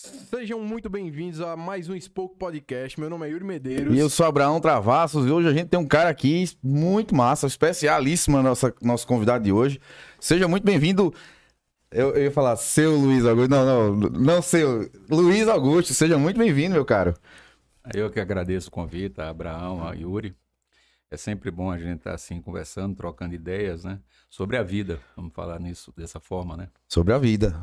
Sejam muito bem-vindos a mais um Spoke Podcast. Meu nome é Yuri Medeiros. E eu sou Abraão Travassos e hoje a gente tem um cara aqui muito massa, especialíssimo, nossa, nosso convidado de hoje. Seja muito bem-vindo. Eu, eu ia falar seu Luiz Augusto. Não, não, não seu. Luiz Augusto, seja muito bem-vindo, meu caro. Eu que agradeço o convite, a Abraão, a Yuri. É sempre bom a gente estar assim conversando, trocando ideias, né? Sobre a vida. Vamos falar nisso dessa forma, né? Sobre a vida.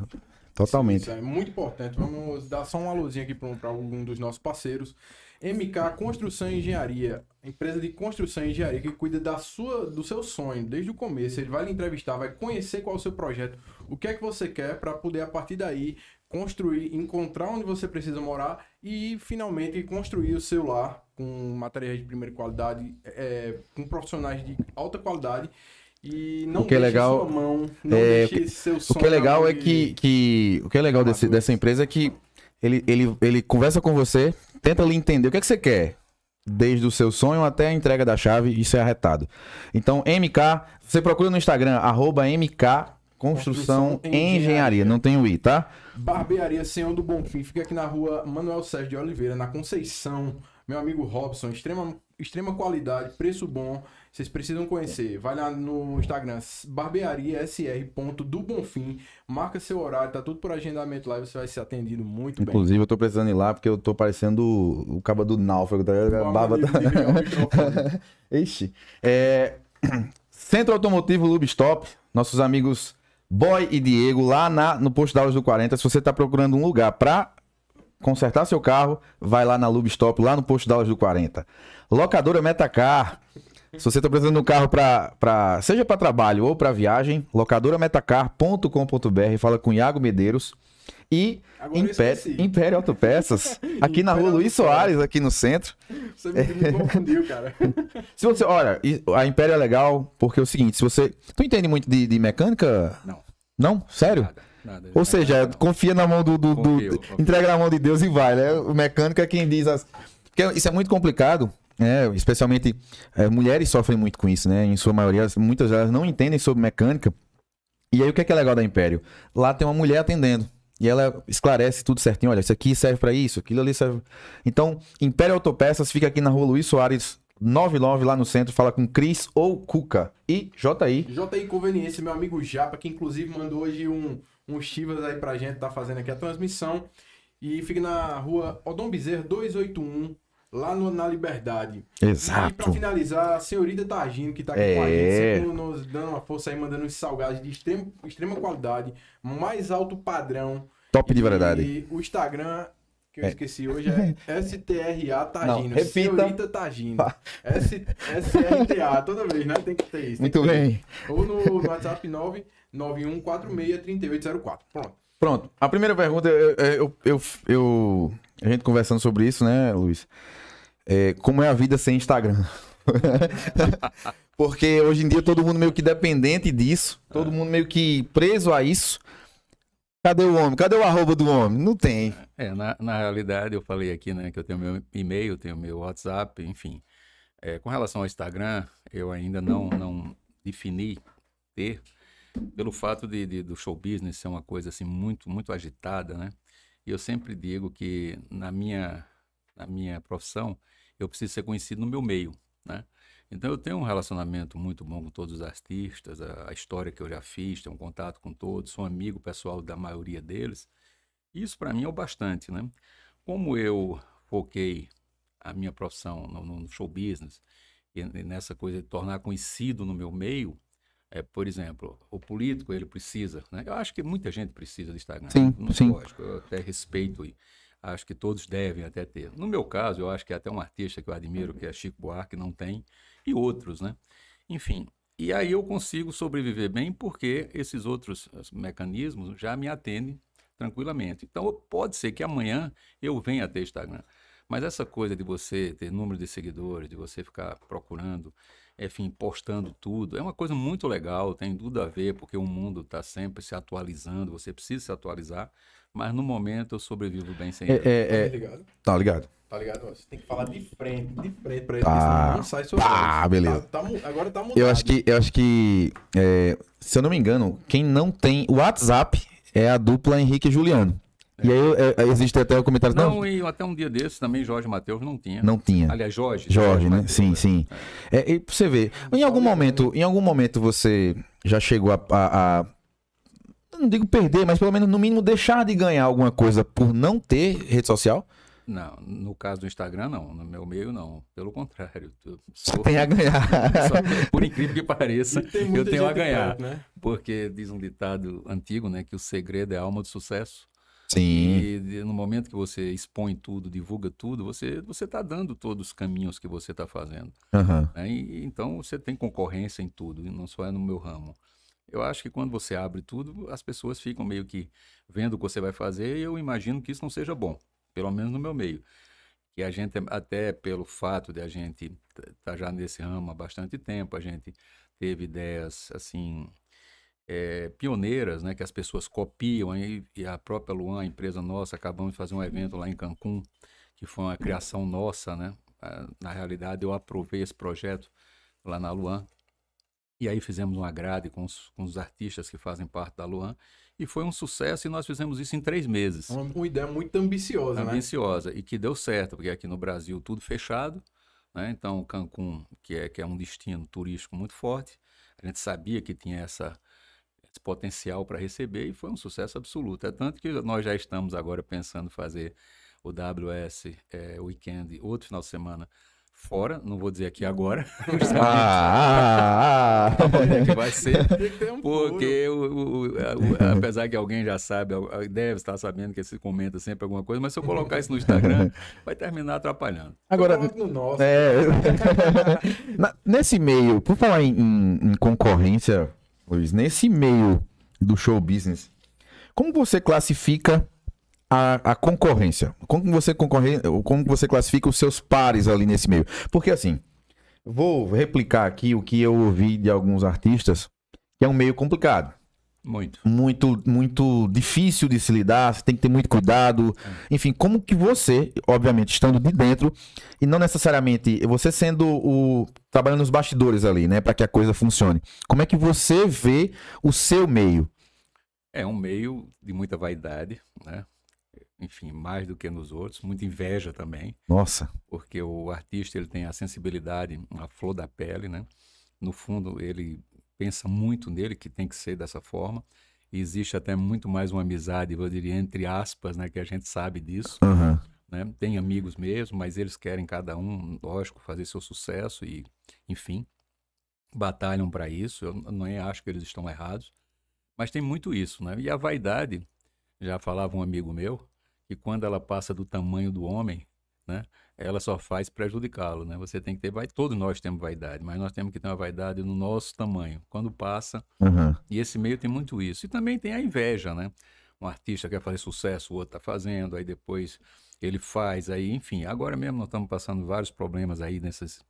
Totalmente. Isso é muito importante. Vamos dar só uma luzinha aqui para algum dos nossos parceiros. MK Construção e Engenharia, empresa de construção e engenharia que cuida da sua, do seu sonho desde o começo. Ele vai lhe entrevistar, vai conhecer qual é o seu projeto, o que é que você quer para poder a partir daí construir, encontrar onde você precisa morar e finalmente construir o seu lar com materiais de primeira qualidade, é, com profissionais de alta qualidade e não o que é legal, sua mão, não é, deixe seu sonho. O que é legal é que, que o que é legal desse- dessa empresa é que ele, ele, ele conversa com você, tenta lhe entender o que é que você quer, desde o seu sonho até a entrega da chave, isso é arretado. Então, MK, você procura no Instagram, arroba MK Construção Construção Engenharia. Engenharia, não tem o I, tá? Barbearia Senhor do Bonfim fica aqui na rua Manuel Sérgio de Oliveira, na Conceição. Meu amigo Robson, extrema, extrema qualidade, preço bom. Vocês precisam conhecer. Vai lá no Instagram, barbearia sr. do Bonfim. Marca seu horário, tá tudo por agendamento lá e você vai ser atendido muito bem. Inclusive, eu tô precisando ir lá porque eu tô parecendo o, cabo do náufrago, tá? A barba tá... Ixi. É... Centro Automotivo Lube Stop, nossos amigos Boy e Diego, lá na, no posto Dallas do 40. Se você tá procurando um lugar pra consertar seu carro, vai lá na Lube Stop, lá no posto Dallas do 40. Locadora Metacar. Se você tá precisando de um carro pra, pra, seja para trabalho ou para viagem, locadorametacar.com.br, fala com Iago Medeiros. E Império. Império Autopeças, aqui na rua Luiz. Soares, aqui no centro. Você me, me confundiu, cara. Se você, olha, a Império é legal porque é o seguinte, se você, tu entende muito de, de mecânica? Não. Não? Sério? Nada. nada. Ou seja, confia na mão do, do- do- Confio, do- confio. entrega na mão de Deus e vai, né? O mecânico é quem diz as, porque isso é muito complicado, né? Especialmente é, mulheres sofrem muito com isso, né? Em sua maioria, muitas delas não entendem sobre mecânica. E aí o que é, que é legal da Império? Lá tem uma mulher atendendo. E ela esclarece tudo certinho. Olha, isso aqui serve pra isso, aquilo ali serve. Então, Império Autopeças fica aqui na rua Luiz Soares 99, lá no centro. Fala com Cris ou Cuca. E JI. JI Conveniência, meu amigo Japa, que inclusive mandou hoje um, um Chivas aí pra gente, tá fazendo aqui a transmissão. E fica na rua Odom Bezerra 281, lá no- na Liberdade. E pra Exato. finalizar, a senhorita Targino, que tá aqui É. com a gente, sempre nos dando uma força aí, mandando uns salgados de extrema, extrema qualidade, mais alto padrão. Top de E verdade. o Instagram, que eu É. esqueci hoje, é STRA Targino. Não, repita. Senhorita Targino. S- SRTA, toda vez, né? Tem que ter isso. Muito ter bem. ou no, no WhatsApp 991463804. Pronto. Pronto. A primeira pergunta, eu, eu, eu, eu- a gente conversando sobre isso, né, Luiz? É, como é a vida sem Instagram? Porque hoje em dia todo mundo meio que dependente disso, todo mundo meio que preso a isso. Cadê o homem? Cadê o arroba do homem? Não tem. É, na, na realidade, eu falei aqui, né, que eu tenho meu e-mail, tenho meu WhatsApp, enfim. É, com relação ao Instagram, eu ainda não, não defini ter, pelo fato de, de- do show business ser uma coisa assim muito, muito agitada, né? E eu sempre digo que na minha, na minha profissão, eu preciso ser conhecido no meu meio, né? Então eu tenho um relacionamento muito bom com todos os artistas, a, a história que eu já fiz, tenho um contato com todos, sou amigo pessoal da maioria deles. Isso para mim é o bastante, né? Como eu foquei a minha profissão no, no show business e, e nessa coisa de tornar conhecido no meu meio, é, por exemplo, o político ele precisa, né? Eu acho que muita gente precisa do Instagram. Sim, Não- sim. Lógico, eu até respeito acho que todos devem até ter. No meu caso, eu acho que até um artista que eu admiro, que é Chico Buarque, não tem, e outros, né? Enfim, e aí eu consigo sobreviver bem porque esses outros mecanismos já me atendem tranquilamente. Então, pode ser que amanhã eu venha ter Instagram. Mas essa coisa de você ter número de seguidores, de você ficar procurando, enfim, postando tudo, é uma coisa muito legal, tem tudo a ver, porque o mundo está sempre se atualizando, você precisa se atualizar, mas no momento eu sobrevivo bem sem É, ele. é, Tá é, ligado? tá ligado? Tá ligado? Você tem que falar de frente, de frente pra ele, Tá. não sai seu Tá, voz. beleza. Tá- tá agora tá mudado. Eu acho que, eu acho que é, se eu não me engano, quem não tem o WhatsApp é a dupla Henrique e Juliano. E aí é, existe até o comentário. Não, não, e até um dia desses também Jorge Matheus não tinha. Não tinha. Aliás, Jorge. Jorge, Jorge né? Mateus, sim, sim. É. É, você vê, em algum momento, em algum momento você já chegou a, a, a não digo perder, mas pelo menos no mínimo deixar de ganhar alguma coisa por não ter rede social? Não, no caso do Instagram, não. No meu meio, não. Pelo contrário. Você tem a ganhar. Só, por incrível que pareça, eu tenho a ganhar. Perto, né? Porque diz um ditado antigo, né? Que o segredo é a alma do sucesso. Sim. E no momento que você expõe tudo, divulga tudo, você você está dando todos os caminhos que você está fazendo. Uhum. Né? E, então você tem concorrência em tudo, e não só é no meu ramo. Eu acho que quando você abre tudo, as pessoas ficam meio que vendo o que você vai fazer e eu imagino que isso não seja bom pelo menos no meu meio. Que a gente, até pelo fato de a gente estar tá já nesse ramo há bastante tempo, a gente teve ideias, assim, é, pioneiras, né, que as pessoas copiam, e, e a própria Luan, a empresa nossa, acabamos de fazer um evento lá em Cancún, que foi uma criação nossa, né? Na realidade, eu aprovei esse projeto lá na Luan, e aí fizemos uma grade com os, com os artistas que fazem parte da Luan, e foi um sucesso e nós fizemos isso em três meses. Uma, uma ideia muito ambiciosa, né? Ambiciosa, e que deu certo, porque aqui no Brasil tudo fechado, né? Então, Cancún, que é, que é um destino turístico muito forte, a gente sabia que tinha essa, esse potencial para receber e foi um sucesso absoluto. É tanto que nós já estamos agora pensando fazer o WS é, Weekend, outro final de semana, fora, não vou dizer aqui agora, ah, ah, ah. que vai ser, porque o, o, o, apesar que alguém já sabe, deve estar sabendo que se comenta sempre alguma coisa, mas se eu colocar isso no Instagram, vai terminar atrapalhando. Agora, no nosso. É... nesse meio, por falar em, em, em concorrência, Luiz, nesse meio do show business, como você classifica a, a concorrência? Como você concorre, como você classifica os seus pares ali nesse meio? Porque assim, vou replicar aqui o que eu ouvi de alguns artistas, que é um meio complicado. Muito. Muito, muito difícil de se lidar, você tem que ter muito cuidado. É. Enfim, como que você, obviamente, estando de dentro, e não necessariamente você sendo o. trabalhando nos bastidores ali, né, para que a coisa funcione. Como é que você vê o seu meio? É um meio de muita vaidade, né? enfim, mais do que nos outros, muita inveja também. Nossa. Porque o artista ele tem a sensibilidade, a flor da pele, né? No fundo, ele pensa muito nele, que tem que ser dessa forma. E existe até muito mais uma amizade, eu diria, entre aspas, né? Que a gente sabe disso. Uhum. Né? Tem amigos mesmo, mas eles querem cada um, lógico, fazer seu sucesso e, enfim, batalham para isso. Eu nem acho que eles estão errados. Mas tem muito isso, né? E a vaidade, já falava um amigo meu, que quando ela passa do tamanho do homem, né, ela só faz prejudicá-lo, né? Você tem que ter, vai, todos nós temos vaidade, mas nós temos que ter uma vaidade no nosso tamanho. Quando passa, uhum. e esse meio tem muito isso. E também tem a inveja, né? Um artista quer fazer sucesso, o outro está fazendo, aí depois ele faz, aí, enfim. Agora mesmo nós estamos passando vários problemas aí nesses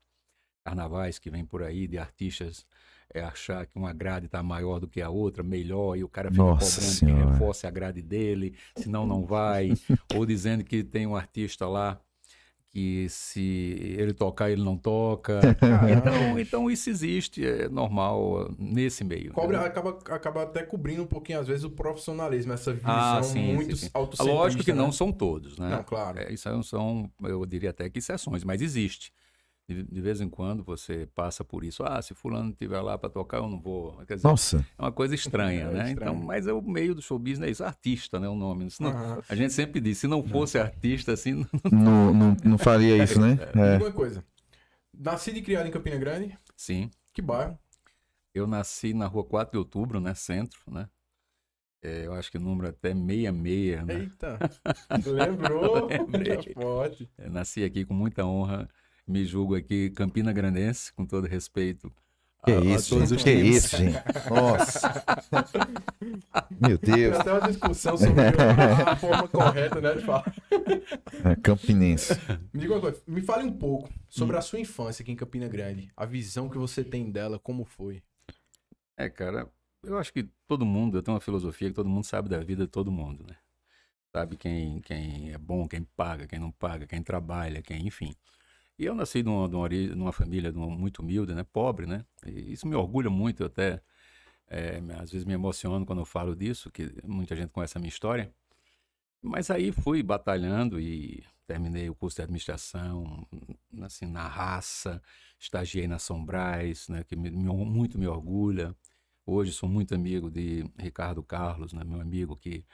carnavais que vem por aí de artistas é achar que uma grade está maior do que a outra, melhor, e o cara fica Nossa cobrando senhora. que reforce a grade dele, senão não vai. Ou dizendo que tem um artista lá que se ele tocar, ele não toca. então, então isso existe, é normal nesse meio. Cobre, né? acaba, acaba até cobrindo um pouquinho, às vezes, o profissionalismo, essa visão ah, sim, muito sim, sim. Lógico que né? não são todos, né? Não, claro. É, isso são, eu diria até que exceções, mas existe. De, de, vez em quando você passa por isso. Ah, se fulano estiver lá para tocar, eu não vou. Quer dizer, Nossa. É uma coisa estranha, é né? Estranho. Então, mas é o meio do show business, é isso, artista, né? O nome. Senão, uhum. A gente sempre diz, se não fosse artista, assim. Não, não, não faria isso, né? É. Uma coisa. Nascido e criado em Campina Grande? Sim. Que bairro? Eu nasci na rua 4 de outubro, né? Centro, né? É, eu acho que o número é até 66, né? Eita! Lembrou? Lembrei. Pode. É, nasci aqui com muita honra me julgo aqui Campina Grandense, com todo respeito. Que a, isso, a gente, que isso, gente. Nossa. Meu Deus. Tem até uma discussão sobre a forma correta, né, de falar. É, campinense. Me diga uma coisa, me fale um pouco sobre hum. a sua infância aqui em Campina Grande. A visão que você tem dela, como foi? É, cara, eu acho que todo mundo, eu tenho uma filosofia que todo mundo sabe da vida de todo mundo, né? Sabe quem, quem é bom, quem paga, quem não paga, quem trabalha, quem, enfim. E eu nasci numa, numa, numa família muito humilde, né? Pobre, né? E isso me orgulha muito, até é, às vezes me emociono quando eu falo disso, que muita gente conhece a minha história. Mas aí fui batalhando e terminei o curso de administração, assim, na raça, estagiei na Sombrais, né, que me, muito me orgulha. Hoje sou muito amigo de Ricardo Carlos, né, meu amigo que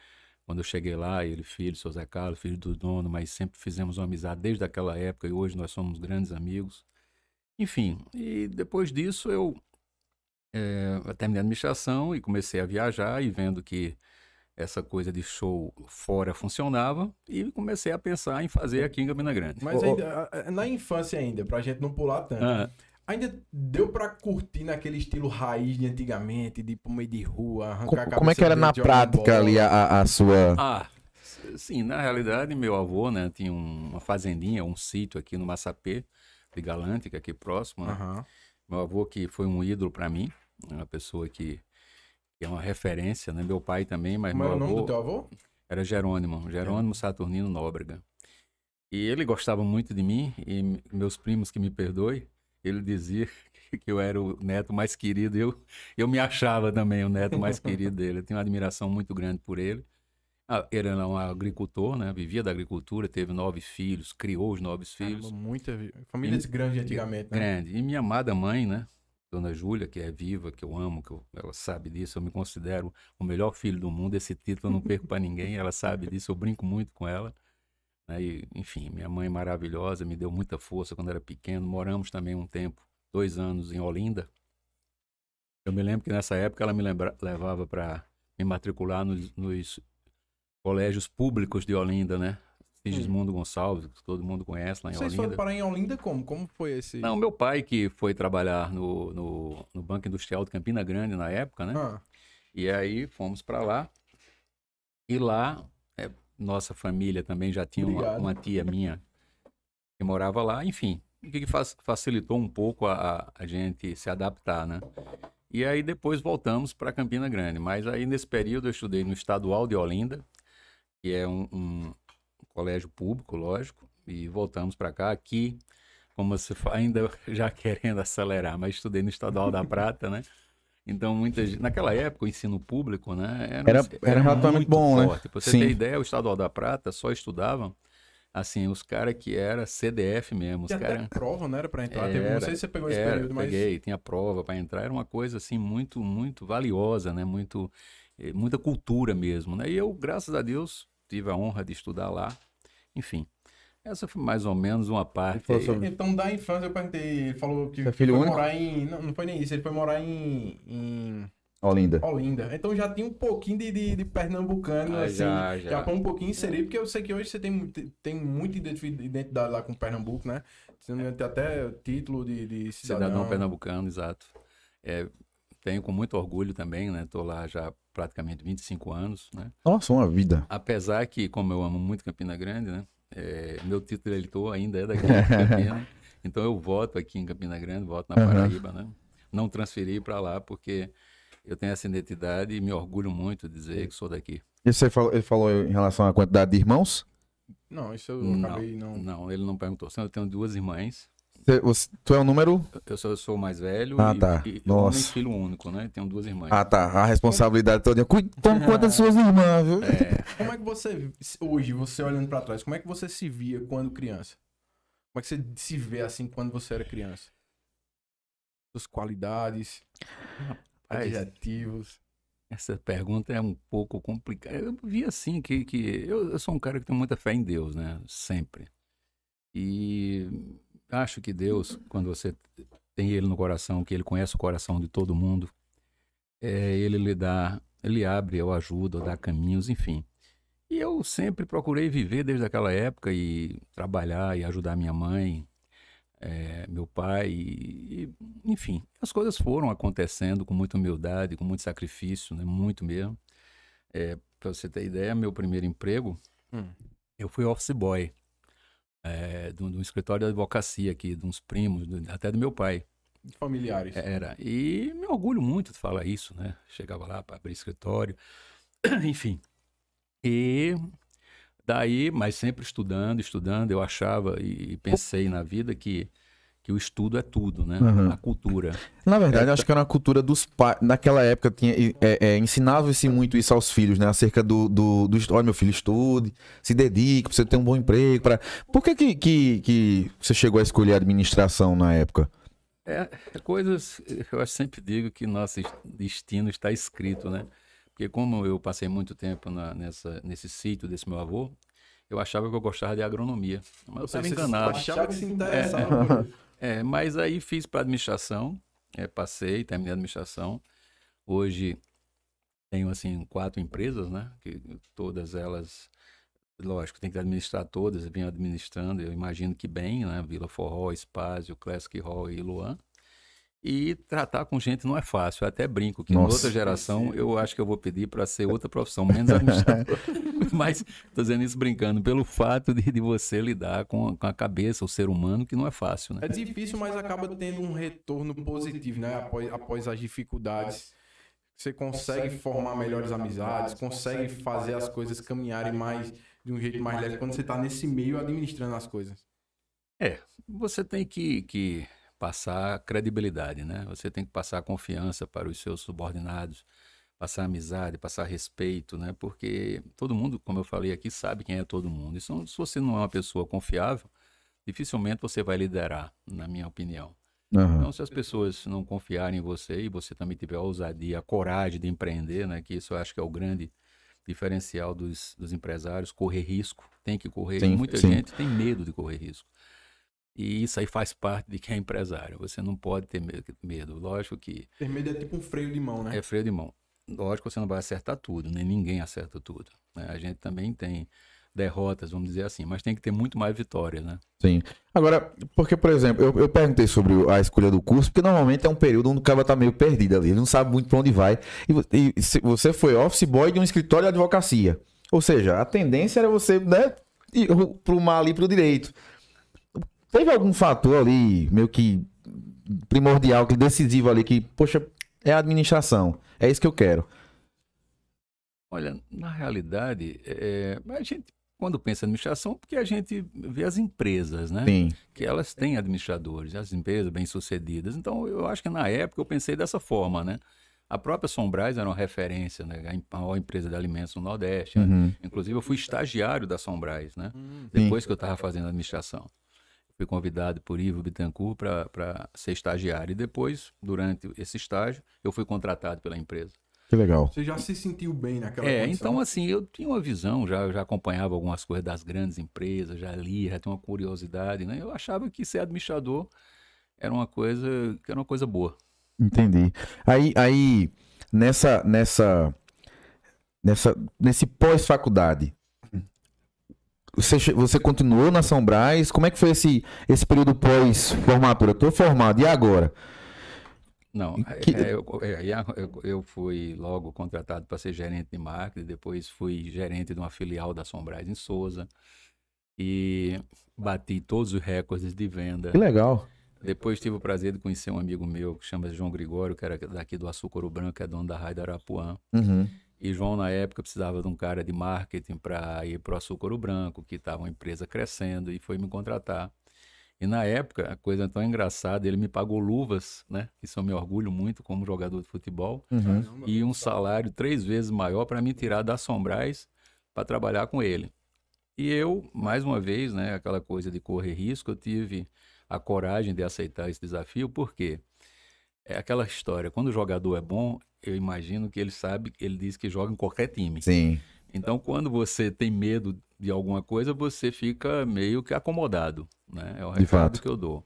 quando eu cheguei lá, ele filho, seu Zé Carlos, filho do dono, mas sempre fizemos uma amizade desde aquela época e hoje nós somos grandes amigos. Enfim, e depois disso eu é, terminei a administração e comecei a viajar e vendo que essa coisa de show fora funcionava e comecei a pensar em fazer aqui em Campina Grande. Mas ainda, na infância ainda, pra gente não pular tanto. Ah. Ainda deu pra curtir naquele estilo raiz de antigamente, de pro meio de rua, arrancar Como, como é que era na prática ali a, a, sua. Ah, sim, na realidade, meu avô, né, tinha uma fazendinha, um sítio aqui no Massapê, de Galante, que é aqui próximo. Né? Uhum. Meu avô que foi um ídolo para mim, uma pessoa que que é uma referência, né? Meu pai também, mas Como meu é o nome do teu avô? Era Jerônimo, Jerônimo é. Saturnino Nóbrega. E ele gostava muito de mim, e meus primos que me perdoem, ele dizia que eu era o neto mais querido, eu, eu me achava também o neto mais querido dele. Eu tenho uma admiração muito grande por ele. Ah, ele era um agricultor, né? Vivia da agricultura, teve nove filhos, criou os nove filhos. Muita famílias grandes antigamente, né? Grande. E minha amada mãe, né? Dona Júlia, que é viva, que eu amo, que eu, ela sabe disso, eu me considero o melhor filho do mundo, esse título eu não perco para ninguém, ela sabe disso, eu brinco muito com ela. Né? E, enfim, minha mãe maravilhosa, me deu muita força quando era pequeno. Moramos também um tempo, dois anos, em Olinda. Eu me lembro que nessa época ela me lembra, levava para me matricular nos, nos colégios públicos de Olinda, né? Sigismundo hum. Gonçalves, que todo mundo conhece lá em Vocês Olinda. Vocês foram parar em Olinda como? Como foi esse? Não, meu pai que foi trabalhar no, no, no Banco Industrial de Campina Grande na época, né? Ah. E aí fomos para lá. E lá, nossa família também já tinha uma, uma, tia minha que morava lá. Enfim, o que, facilitou um pouco a, a gente se adaptar, né? E aí depois voltamos para Campina Grande. Mas aí nesse período eu estudei no Estadual de Olinda, que é um, um colégio público, lógico, e voltamos para cá. Aqui, como você ainda já querendo acelerar, mas estudei no Estadual da Prata, né? Então, muitas naquela época, o ensino público, né? Era, era, era relativamente bom, né? forte. né? Pra você Sim. ter ideia, o Estadual da Prata só estudavam, assim, os caras que era CDF mesmo. Os Tinha cara... prova, não era para entrar? Era, não sei se você pegou esse era, período, mas... peguei, tinha prova para entrar. Era uma coisa, assim, muito, muito valiosa, né? Muito, eh, muita cultura mesmo, né? E eu, graças a Deus, tive a honra de estudar lá. Enfim, essa foi mais ou menos uma parte. Sobre... Então, da infância, eu perguntei. Ele falou que é filho foi único? morar em. Não, não foi nem isso, ele foi morar em. em... Olinda. Olinda. Então já tinha um pouquinho de, de, de pernambucano, ah, assim. Já, já. já foi um pouquinho inserido, porque eu sei que hoje você tem, tem muita identidade lá com Pernambuco, né? Você tem até título de, de cidadão. cidadão pernambucano, exato. É, tenho com muito orgulho também, né? Estou lá já praticamente 25 anos, né? Nossa, uma vida. Apesar que, como eu amo muito Campina Grande, né? É, meu título de eleitor ainda é daqui de Campina. então eu voto aqui em Campina Grande, voto na Paraíba, uhum. né? Não transferi para lá porque eu tenho essa identidade e me orgulho muito de dizer que sou daqui. E você falou, ele falou em relação à quantidade de irmãos? Não, isso eu não, acabei não. Não, ele não perguntou. Eu tenho duas irmãs. Você, tu é o número? Eu sou, eu sou o mais velho ah, e, tá. e Nossa. eu filho único, né? Tenho duas irmãs. Ah, tá. A responsabilidade toda. Toma conta das suas irmãs, viu? É. Como é que você, hoje, você olhando para trás, como é que você se via quando criança? Como é que você se vê assim quando você era criança? Suas qualidades, adjetivos. Essa pergunta é um pouco complicada. Eu vi assim que, que eu, eu sou um cara que tem muita fé em Deus, né? Sempre. E acho que Deus, quando você tem Ele no coração, que Ele conhece o coração de todo mundo, é, Ele lhe dá, Ele abre ou ajuda, ou dá caminhos, enfim. E eu sempre procurei viver desde aquela época e trabalhar e ajudar minha mãe, é, meu pai, e, e, enfim, as coisas foram acontecendo com muita humildade, com muito sacrifício, né, muito mesmo. É, Para você ter ideia, meu primeiro emprego, hum. eu fui office boy é, de, um, escritório de advocacia aqui, de uns primos, até do meu pai. Familiares. Era. E me orgulho muito de falar isso, né? Chegava lá para abrir escritório, enfim. E daí, mas sempre estudando, estudando, eu achava e pensei na vida que que o estudo é tudo, né? Uhum. A cultura. Na verdade, eu acho que era uma cultura dos pais. Naquela época, tinha, é, é, ensinava-se muito isso aos filhos, né? Acerca do, do, do Olha, meu filho, estude, se dedique pra você ter um bom emprego. Pra... Por que, que, que, que você chegou a escolher a administração na época? É, é coisas, eu sempre digo que nosso es- destino está escrito, né? Porque como eu passei muito tempo na- nessa, nesse sítio desse meu avô, eu achava que eu gostava de agronomia. Mas eu estava enganado. Achava que se interessava. por isso. É, mas aí fiz para administração, é, passei, terminei a administração. Hoje tenho assim quatro empresas, né? Que todas elas, lógico, tem que administrar todas, venho administrando. Eu imagino que bem, né? Vila Forró, Espásio, Classic Hall e Luan. E tratar com gente não é fácil. Eu até brinco que em Nossa. outra geração eu acho que eu vou pedir para ser outra profissão, menos administrador. Mas tô dizendo isso brincando, pelo fato de, de você lidar com, com a cabeça, o ser humano, que não é fácil, né? É difícil, mas acaba tendo um retorno positivo, né? Após, após as dificuldades. Você consegue formar melhores amizades, consegue fazer as coisas caminharem mais de um jeito mais leve quando você tá nesse meio administrando as coisas. Você tem que, que passar credibilidade, né? Você tem que passar confiança para os seus subordinados, passar amizade, passar respeito, né? Porque todo mundo, como eu falei aqui, sabe quem é todo mundo. Então, se você não é uma pessoa confiável, dificilmente você vai liderar, na minha opinião. Aham. Então, se as pessoas não confiarem em você e você também tiver a ousadia, a coragem de empreender, né? Que isso eu acho que é o grande diferencial dos, dos empresários, correr risco, tem que correr. Sim, muita sim. gente tem medo de correr risco. E isso aí faz parte de quem é empresário. Você não pode ter me- medo. Lógico que Ter medo é tipo um freio de mão, né? é freio de mão. Lógico que você não vai acertar tudo, nem ninguém acerta tudo. né? A gente também tem derrotas, vamos dizer assim, mas tem que ter muito mais vitórias, né? Sim. Agora, porque, por exemplo, eu, eu perguntei sobre a escolha do curso, porque normalmente é um período onde o cara tá meio perdido ali, ele não sabe muito pra onde vai. E, e se- você foi office boy de um escritório de advocacia. Ou seja, a tendência era você, né, ir pro mal ali pro direito. Teve algum fator ali, meio que primordial, que decisivo ali, que, poxa, é a administração. É isso que eu quero. Olha, na realidade, é, a gente, quando pensa em administração, porque a gente vê as empresas, né? Sim. Que elas têm administradores, as empresas bem-sucedidas. Então, eu acho que na época eu pensei dessa forma, né? A própria Sombrais era uma referência, né? A maior empresa de alimentos no Nordeste. né? Uhum. Inclusive, eu fui estagiário da Sombrais, né? Hum. Depois que eu estava fazendo administração. Fui convidado por Ivo Bittencourt para ser estagiário. E depois, durante esse estágio, eu fui contratado pela empresa. Que legal. Você já se sentiu bem naquela É, condição? então assim, eu tinha uma visão, já, já acompanhava algumas coisas das grandes empresas, já lia, já tinha uma curiosidade, né? Eu achava que ser administrador era uma coisa, que era uma coisa boa. Entendi. Aí, aí nessa, nessa, nessa, nesse pós-faculdade, você, você continuou na São Brás? Como é que foi esse, esse período pós-formatura? Tô formado, e agora? Não, é, Que- é, eu, é, eu, eu fui logo contratado para ser gerente de marketing, depois fui gerente de uma filial da Sombrais em Souza e bati todos os recordes de venda. Que legal. Depois tive o prazer de conhecer um amigo meu que chama João Gregório, que era daqui do Açúcar Branco, que é dono da Rádio Arapuã. Uhum. E João, na época, precisava de um cara de marketing para ir para o Açúcar Branco, que estava uma empresa crescendo, e foi me contratar. E na época, a coisa tão engraçada, ele me pagou luvas, né? Isso eu me orgulho muito como jogador de futebol, Uhum. E um salário três vezes maior para me tirar da Sombrais para trabalhar com ele. E eu, mais uma vez, né, aquela coisa de correr risco, eu tive a coragem de aceitar esse desafio, porque é aquela história, quando o jogador é bom, eu imagino que ele sabe, ele diz que joga em qualquer time. Sim. Então, quando você tem medo de alguma coisa, você fica meio que acomodado, né? É o De recado fato. que eu dou.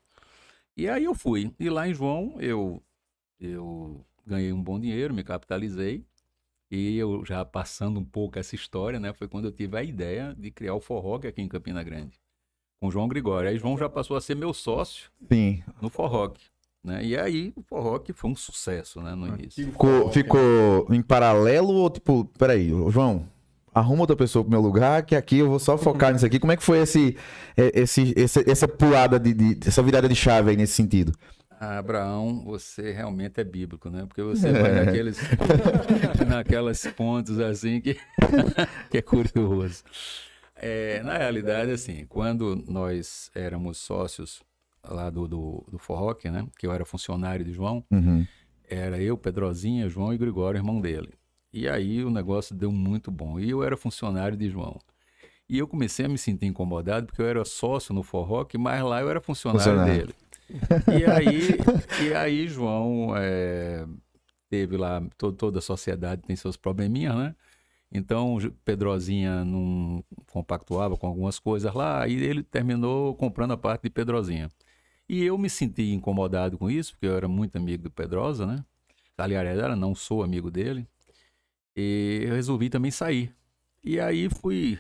E aí eu fui. E lá em João, eu, eu ganhei um bom dinheiro, me capitalizei. E eu já passando um pouco essa história, né? Foi quando eu tive a ideia de criar o Forroque aqui em Campina Grande. Com o João Gregório. Aí João já passou a ser meu sócio Sim. no Forroque. Né? E aí o Forroque foi um sucesso, né? No início. Ficou, forró, ficou em paralelo ou tipo, peraí, João, arruma outra pessoa pro meu lugar, que aqui eu vou só focar nisso aqui. Como é que foi esse, é, esse, esse- essa pulada de, de- essa virada de chave aí nesse sentido? Ah, Abraão, você realmente é bíblico, né? Porque você vai naqueles, naquelas pontos assim que, que é curioso. É, na realidade, assim, quando nós éramos sócios lá do, do, do Forroque, né? Que eu era funcionário de João. Uhum. Era eu, Pedrozinha, João e Gregório, irmão dele. E aí o negócio deu muito bom. E eu era funcionário de João. E eu comecei a me sentir incomodado porque eu era sócio no Forroque, mas lá eu era funcionário, Funcionário. dele. E aí, e aí João é, teve lá, to- toda a sociedade tem seus probleminhas, né? Então, Pedrozinha não compactuava com algumas coisas lá, e ele terminou comprando a parte de Pedrozinha. E eu me senti incomodado com isso, porque eu era muito amigo do Pedrosa, né? Aliás, era, não sou amigo dele. E eu resolvi também sair. E aí fui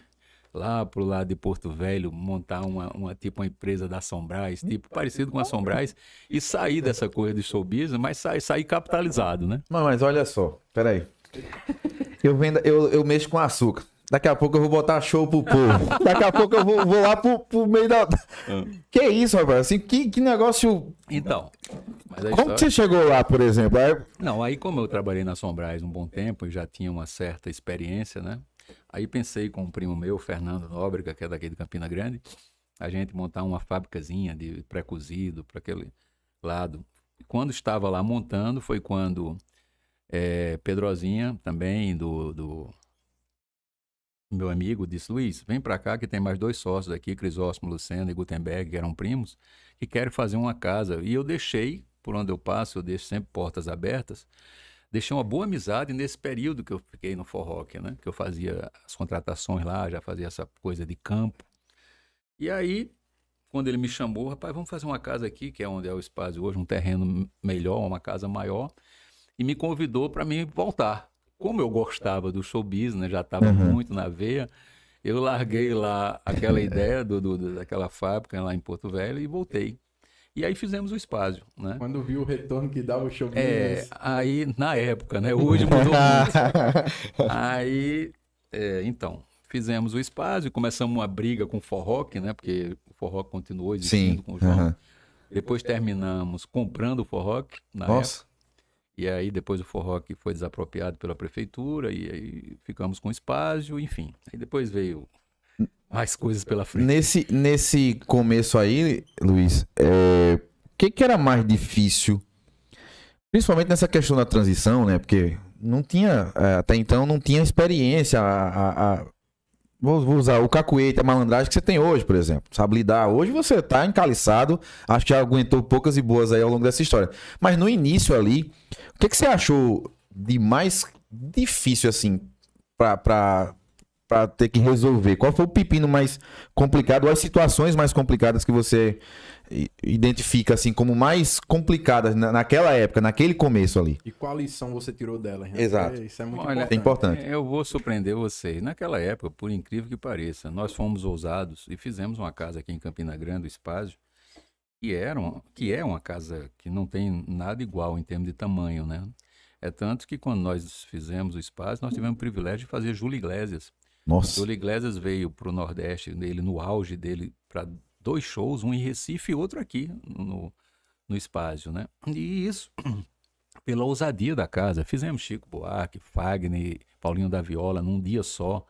lá pro lado de Porto Velho montar uma, uma tipo uma empresa da Sombrais, tipo parecido com a Sombrais, e sair dessa coisa de show business, mas sair, sair capitalizado, né? Mas, mas olha só, peraí. Eu, vendo, eu, eu mexo com açúcar. Daqui a pouco eu vou botar show pro povo. Daqui a pouco eu vou, vou lá pro, pro meio da. Que isso, rapaz? Assim, que, que negócio. Então, Como história- que você chegou lá, por exemplo? Aí- Não, aí como eu trabalhei na Sombrais um bom tempo e já tinha uma certa experiência, né? Aí pensei com um primo meu, Fernando Nóbrega, que é daqui de Campina Grande, a gente montar uma fábricazinha de pré-cozido para aquele lado. E quando estava lá montando, foi quando eh, Pedrozinha, também do, do meu amigo, disse, Luiz, vem para cá que tem mais dois sócios aqui, Crisóstomo Lucena e Gutenberg, que eram primos, que querem fazer uma casa. E eu deixei, por onde eu passo, eu deixo sempre portas abertas, deixei uma boa amizade nesse período que eu fiquei no Forroque, né? Que eu fazia as contratações lá, já fazia essa coisa de campo. E aí, quando ele me chamou, rapaz, vamos fazer uma casa aqui, que é onde é o espaço hoje, um terreno melhor, uma casa maior, e me convidou para mim voltar. Como eu gostava do show business, já estava Uhum. muito na veia, eu larguei lá aquela ideia do, do- daquela fábrica lá em Porto Velho e voltei. E aí fizemos o espaço, né? Quando viu o retorno que dava o show É, aí na época, né? Hoje mudou muito. Aí, é, então, fizemos o espaço e começamos uma briga com o Forroque, né? Porque o Forroque continuou existindo Sim. com o João. aham. Depois terminamos comprando o Forroque na época. E aí depois o Forroque foi desapropriado pela prefeitura e aí ficamos com espaço, enfim. Aí depois veio mais coisas pela frente. Nesse, nesse começo aí, Luiz, é, o que, que era mais difícil? Principalmente nessa questão da transição, né? Porque não tinha, é, até então, não tinha experiência. A- a- vou, vou usar o cacuete, a malandragem que você tem hoje, por exemplo. Sabe lidar. Hoje você tá encaliçado, acho que já aguentou poucas e boas aí ao longo dessa história. Mas no início ali, o que, que você achou de mais difícil, assim, pra, pra, pra ter que resolver? Qual foi o pepino mais complicado, ou as situações mais complicadas que você identifica, assim, como mais complicadas na- naquela época, naquele começo ali? E qual lição você tirou dela? gente? Exato. Porque Isso é muito Olha, É importante. Eu vou surpreender você. Naquela época, por incrível que pareça, nós fomos ousados e fizemos uma casa aqui em Campina Grande, o Espásio, que, era uma, que é uma casa que não tem nada igual em termos de tamanho, né? É tanto que quando nós fizemos o Espásio, nós tivemos o privilégio de fazer Júlio Iglesias. Nossa. Júlio Iglesias veio para o Nordeste, ele no auge dele, para dois shows, um em Recife e outro aqui no, no Espásio, né? E isso pela ousadia da casa. Fizemos Chico Buarque, Fagner, Paulinho da Viola num dia só.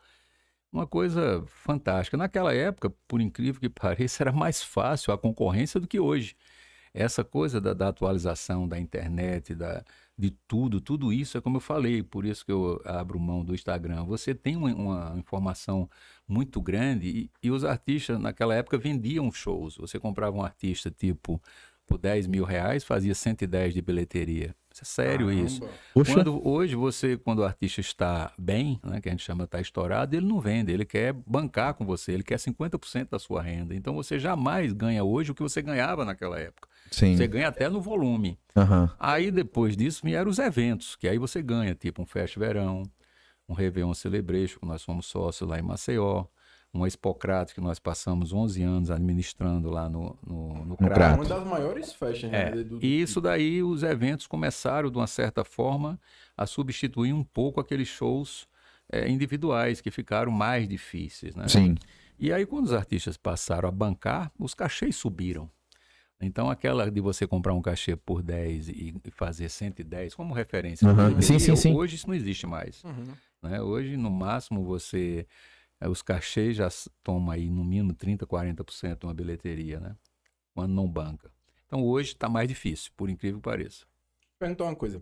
Uma coisa fantástica. Naquela época, por incrível que pareça, era mais fácil a concorrência do que hoje. Essa coisa da, da atualização da internet, da, de tudo, tudo isso é como eu falei, por isso que eu abro mão do Instagram. Você tem uma, uma informação muito grande e, e os artistas naquela época vendiam shows. Você comprava um artista tipo por 10 mil reais, fazia 110 de bilheteria. Isso é sério Caramba. isso. Poxa. Quando, hoje você, quando o artista está bem, né, que a gente chama está estourado, ele não vende, ele quer bancar com você, ele quer 50% da sua renda. Então você jamais ganha hoje o que você ganhava naquela época. Sim. Você ganha até no volume. Aham. Aí depois disso vieram os eventos, que aí você ganha, tipo um Fest Verão, um Réveillon Celebration, que nós somos sócios lá em Maceió, uma Expocrate, que nós passamos 11 anos administrando lá no, no, no Crato. Crato. Uma das maiores festas, É, né? do- e isso daí, os eventos começaram, de uma certa forma, a substituir um pouco aqueles shows eh, individuais que ficaram mais difíceis, né? Sim. E aí, quando os artistas passaram a bancar, os cachês subiram. Então, aquela de você comprar um cachê por 10 e e fazer 110 como referência, pra Sim, sim, sim. hoje isso não existe mais. Uhum. né? Hoje, no máximo, você... eh, Os cachês já tomam aí, no mínimo, 30%, 40% de uma bilheteria, né? quando não banca. Então hoje está mais difícil, por incrível que pareça. Perguntar uma coisa.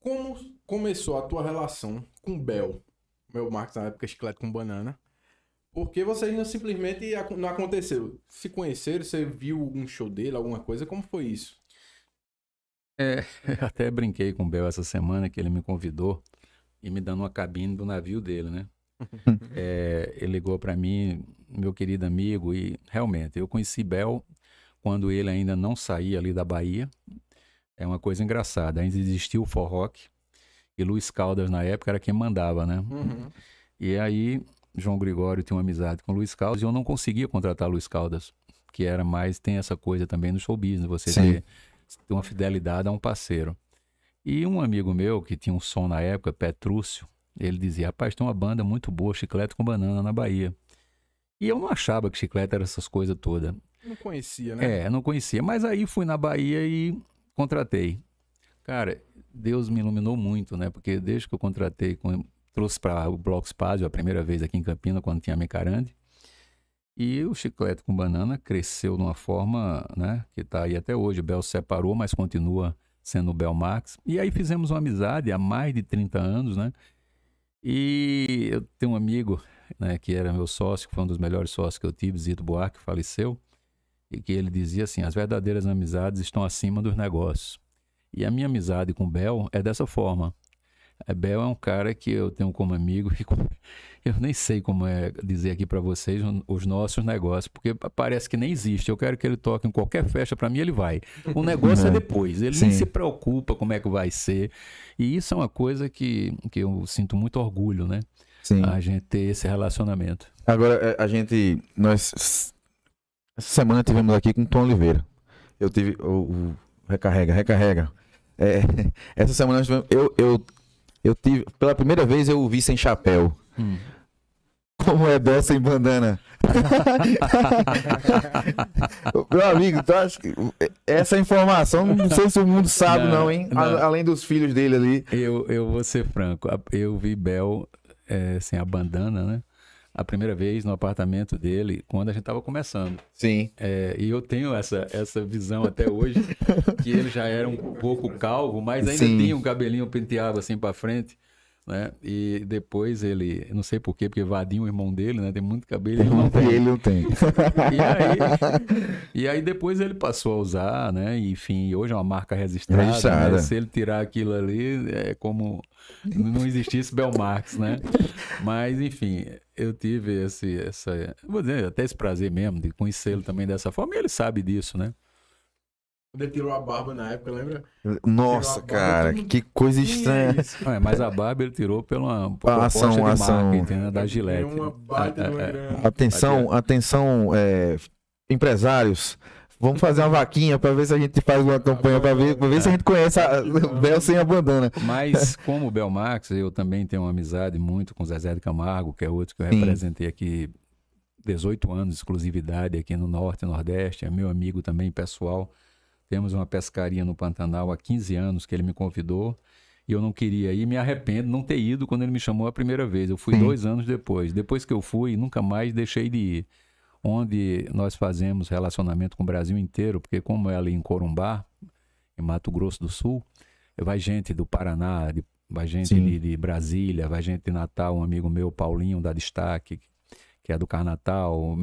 Como começou a tua relação com o Bel? Meu Marcos na época chiclete com banana. Porque vocês não simplesmente não aconteceu. Se conheceram, você viu um show dele, alguma coisa, como foi isso? Eu até brinquei com o Bel essa semana que ele me convidou e me dando uma cabine do navio dele, né? É, ele ligou para mim, meu querido amigo, e realmente eu conheci Bel quando ele ainda não saía ali da Bahia. É uma coisa engraçada, ainda existia o forrock e Luiz Caldas na época era quem mandava, né? Uhum. E aí João Gregório tinha uma amizade com Luiz Caldas e eu não conseguia contratar Luiz Caldas, que era mais tem essa coisa também no show business, você Sim. ter, ter uma fidelidade a um parceiro. E um amigo meu que tinha um som na época, Petrúcio, ele dizia: "Rapaz, tem uma banda muito boa, Chiclete com Banana na Bahia". E eu não achava que chiclete era essas coisas todas. Não conhecia, né? É, não conhecia. Mas aí fui na Bahia e contratei. Cara, Deus me iluminou muito, né? Porque desde que eu contratei, com- trouxe para o Bloco Spazio a primeira vez aqui em Campina, quando tinha a Mecarande. E o chiclete com banana cresceu de uma forma, né? Que tá aí até hoje. O Bel separou, mas continua sendo o Bel Max. E aí fizemos uma amizade há mais de 30 anos, né? E eu tenho um amigo, né, que era meu sócio, que foi um dos melhores sócios que eu tive, Zito Buarque, faleceu e que ele dizia assim: as verdadeiras amizades estão acima dos negócios. E a minha amizade com o Bel é dessa forma. A Bel é um cara que eu tenho como amigo e eu nem sei como é dizer aqui para vocês os nossos negócios, porque pa- parece que nem existe. Eu quero que ele toque em qualquer festa, para mim ele vai. O negócio é É. depois, ele nem Sim. se preocupa como é que vai ser. E isso é uma coisa que, que eu sinto muito orgulho, né? Sim. A gente ter esse relacionamento. Agora, é, a gente. Nós. Essa semana tivemos aqui com o Tom Oliveira. Eu tive. O, o- recarrega, recarrega. É, essa semana. Eu, eu, eu tive. Pela primeira vez eu o vi sem chapéu. Hum. Como é Bel sem bandana? Meu amigo, tu acha que essa informação não sei se o mundo sabe, não, Não, hein? não. A- Além dos filhos dele ali. Eu, eu vou ser franco. Eu vi Bel eh, sem a bandana, né? A primeira vez no apartamento dele, quando a gente tava começando. Sim. É, e eu tenho essa, essa visão até hoje, que ele já era um pouco calvo, mas ainda Sim. tinha um cabelinho penteado assim pra frente, né? E depois ele, não sei porquê, porque Vadinho, o irmão dele, né? Tem muito cabelo, ele não tem. ele não tem. E aí, e aí depois ele passou a usar, né? Enfim, hoje é uma marca registrada. Registrada. né? Se ele tirar aquilo ali, é como não existisse Belmarx, né? Mas, enfim, eu tive esse, essa, vou dizer, até esse prazer mesmo de conhecê-lo também dessa forma. E ele sabe disso, né? Quando ele tirou a barba na época, lembra? Nossa, cara, que coisa estranha. É esse? É, mas a barba ele tirou pela proposta ação, de ação. marketing né? da Gillette. uma baita de uma É, é, grana. Atenção, atenção, é, empresários. Vamos fazer uma vaquinha pra ver se a gente faz uma campanha pra ver, pra ver se a gente conhece a Bel sem a bandana. Mas como o Belmax, eu também tenho uma amizade muito com o Zezé de Camargo, que é outro que eu Sim. representei aqui 18 anos de exclusividade aqui no Norte e Nordeste, é meu amigo também pessoal. Temos uma pescaria no Pantanal há 15 anos que ele me convidou e eu não queria ir, me arrependo de não ter ido quando ele me chamou a primeira vez. Eu fui Sim. dois anos depois. Depois que eu fui, nunca mais deixei de ir. Onde nós fazemos relacionamento com o Brasil inteiro, porque como é ali em Corumbá, em Mato Grosso do Sul, vai gente do Paraná, de- vai gente de, de Brasília, vai gente de Natal, um amigo meu, Paulinho, da Destaque, que é do Carnatal,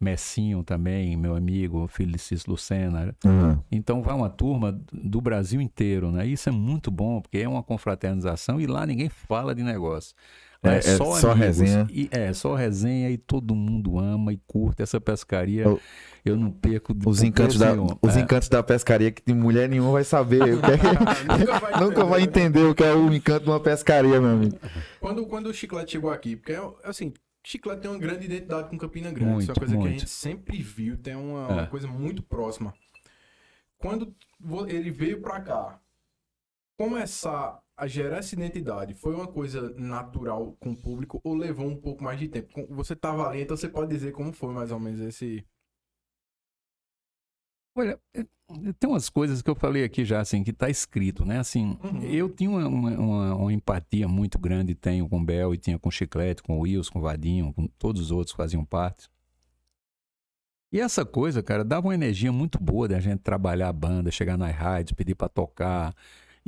Messinho também, meu amigo, filho de Cis Lucena. Uhum. Então vai uma turma do Brasil inteiro, né? Isso é muito bom, porque é uma confraternização e lá ninguém fala de negócio. É- é só resenha. E, é, só resenha e todo mundo ama e curte essa pescaria. O- Eu não perco de Os encantos, da, nenhum. os É. encantos da pescaria que mulher nenhuma vai saber. o que é Nunca vai Nunca vai entender o que é o encanto de uma pescaria, meu amigo. Quando, quando o Chiclete chegou aqui, porque é assim, Chiclete tem uma grande identidade com Campina Grande. isso é uma Muito, coisa que a muito. gente sempre viu, tem uma, uma É. coisa muito próxima. Quando ele veio pra cá, começar a gerar essa identidade, foi uma coisa natural com o público ou levou um pouco mais de tempo? Você tava ali, então você pode dizer como foi mais ou menos esse. Olha, é, tem umas coisas que eu falei aqui já, assim, que tá escrito, né? Assim, Uhum. eu tinha uma, uma, uma- uma empatia muito grande, tenho com o Bel e tinha com o Chiclete, com o Wilson, com o Vadinho, com todos os outros que faziam parte. E essa coisa, cara, dava uma energia muito boa da gente trabalhar a banda, chegar nas rádios, pedir para tocar.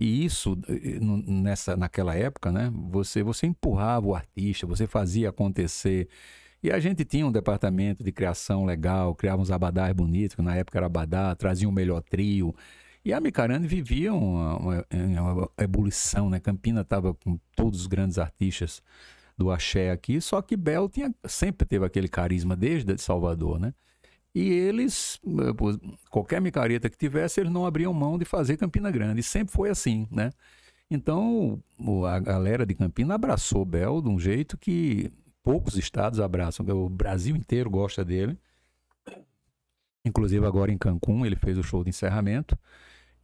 E isso, eh, no- nessa, naquela época, né? Você, você empurrava o artista, você fazia acontecer. E a gente tinha um departamento de criação legal, criava uns abadás bonitos, que na época era abadá, trazia um melhor trio. E a Micarane vivia uma, uma- uma ebulição, né? Campina estava com todos os grandes artistas do axé aqui, só que Bel tinha, sempre teve aquele carisma desde Salvador, né? E eles, eh, qualquer micareta que tivesse, eles não abriam mão de fazer Campina Grande. Sempre foi assim, né? Então, a galera de Campina abraçou Bel de um jeito que poucos estados abraçam. O Brasil inteiro gosta dele. Inclusive agora em Cancún, ele fez o show de encerramento.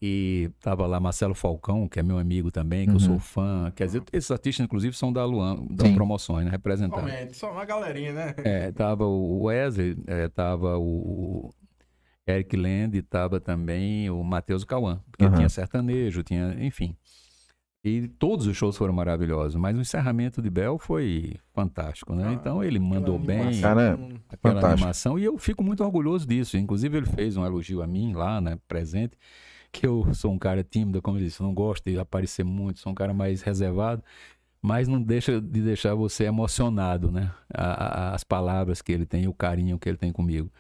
E tava lá Marcelo Falcão, que é meu amigo também, que eu Uhum. sou fã. Quer dizer, esses artistas, inclusive, são da Luan, da Sim. Promoções, né? Representados. Só uma galerinha, né? É, tava o Wesley, é, tava o Eric Land, tava também o Matheus Cauã, porque Aham. tinha sertanejo, tinha, enfim. E todos os shows foram maravilhosos, mas o encerramento de Bel foi fantástico, né? Ah, Então ele mandou Aquela bem animação, Cara, aquela fantástico. animação e eu fico muito orgulhoso disso. Inclusive ele fez um elogio a mim lá, né, presente, que eu sou um cara tímido, como eu disse, não gosto de aparecer muito, sou um cara mais reservado, mas não deixa de deixar você emocionado, né? A- a- as palavras que ele tem, o carinho que ele tem comigo.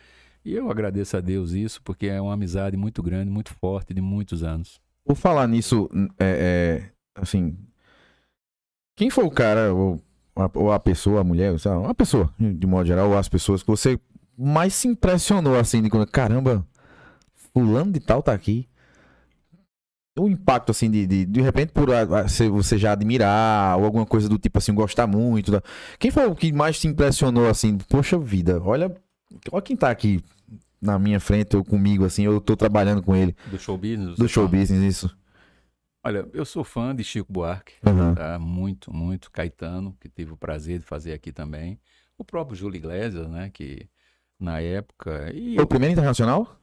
E eu agradeço a Deus isso, porque é uma amizade muito grande, muito forte, de muitos anos. Por falar nisso, é, é, assim. Quem foi o cara, ou a, ou a pessoa, a mulher, uma pessoa, de modo geral, ou as pessoas que você mais se impressionou, assim, de quando, caramba, fulano de tal tá aqui. O impacto, assim, de, de, de repente, por você já admirar, ou alguma coisa do tipo, assim, gostar muito. da- Quem foi o que mais te impressionou, assim, poxa vida, olha, olha quem tá aqui na minha frente, ou comigo, assim, eu tô trabalhando com ele, Do show business? do show fala? business, isso. Olha, eu sou fã de Chico Buarque. Aham. tá? Muito, muito. Caetano, que tive o prazer de fazer aqui também. O próprio Júlio Iglesias, né? Que na época. E Foi o primeiro internacional?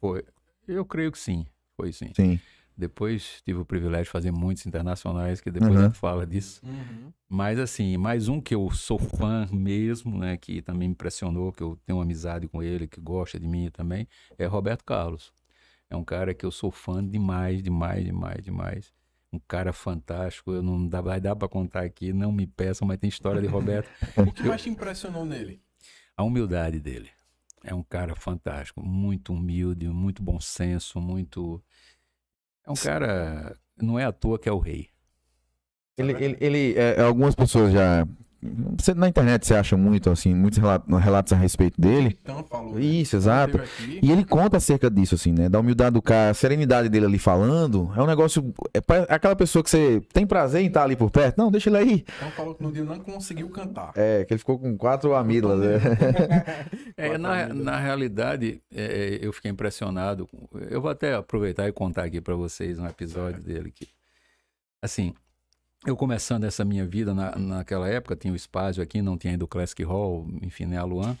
foi, eu creio que sim, foi sim. Sim. Depois tive o privilégio de fazer muitos internacionais, que depois Uhum. a gente fala disso. Uhum. Mas assim, mais um que eu sou fã mesmo, né? Que também me impressionou, que eu tenho uma amizade com ele, que gosta de mim também, é Roberto Carlos. É um cara que eu sou fã demais, demais, demais, demais. Um cara fantástico, eu não dá, vai dar para contar aqui, não me peçam, mas tem história de Roberto. O que mais te impressionou nele? a humildade dele. É um cara fantástico, muito humilde, muito bom senso, muito. É um cara. Não é à toa que é o rei. Ele, ele, ele, é, algumas pessoas já. Você, na internet você acha muito, assim, muitos relatos, relatos a respeito dele. Então falou. né? Isso, exato. Esteve aqui. E ele conta acerca disso, assim, né? Da humildade do cara, a serenidade dele ali falando. É um negócio. É pra- aquela pessoa que você tem prazer em estar ali por perto. Não, deixa ele aí. Então falou que no dia não conseguiu cantar. É, que ele ficou com quatro amígdalas. né? É, na, na realidade, é, eu fiquei impressionado. Eu vou até aproveitar e contar aqui para vocês um episódio dele que, assim, eu começando essa minha vida na, naquela época tinha o espaço aqui, não tinha ainda o Classic Hall, enfim, né, a Luan,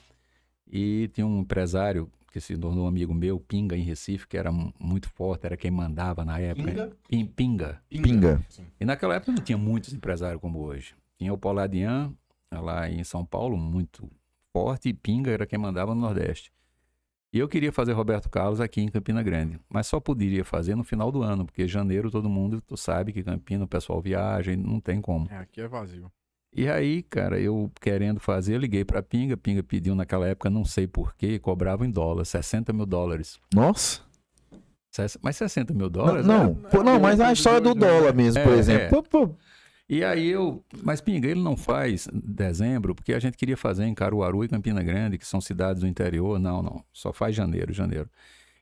e tinha um empresário que se tornou um amigo meu, Pinga em Recife, que era mu- muito forte, era quem mandava na época. Pinga? Pin- Pinga. Pinga. Sim. E naquela época não tinha muitos empresários como hoje. Tinha o Pauladian, lá em São Paulo, muito forte, e Pinga era quem mandava no Nordeste. E eu queria fazer Roberto Carlos aqui em Campina Grande, mas só poderia fazer no final do ano, porque janeiro todo mundo tu sabe que Campina o pessoal viaja e não tem como. É, aqui é vazio. E aí, cara, eu querendo fazer, eu liguei pra Pinga, Pinga pediu naquela época, não sei porquê, cobrava em dólar, 60 mil dólares. Nossa. Mas 60 mil Não, dólares? não, era- pô, não, mas a história do dólar mesmo, por É, exemplo. é. Pô, pô, E aí eu. Mas Pinga, ele não faz dezembro, porque a gente queria fazer em Caruaru e Campina Grande, que são cidades do interior. Não, não. Só faz janeiro, janeiro.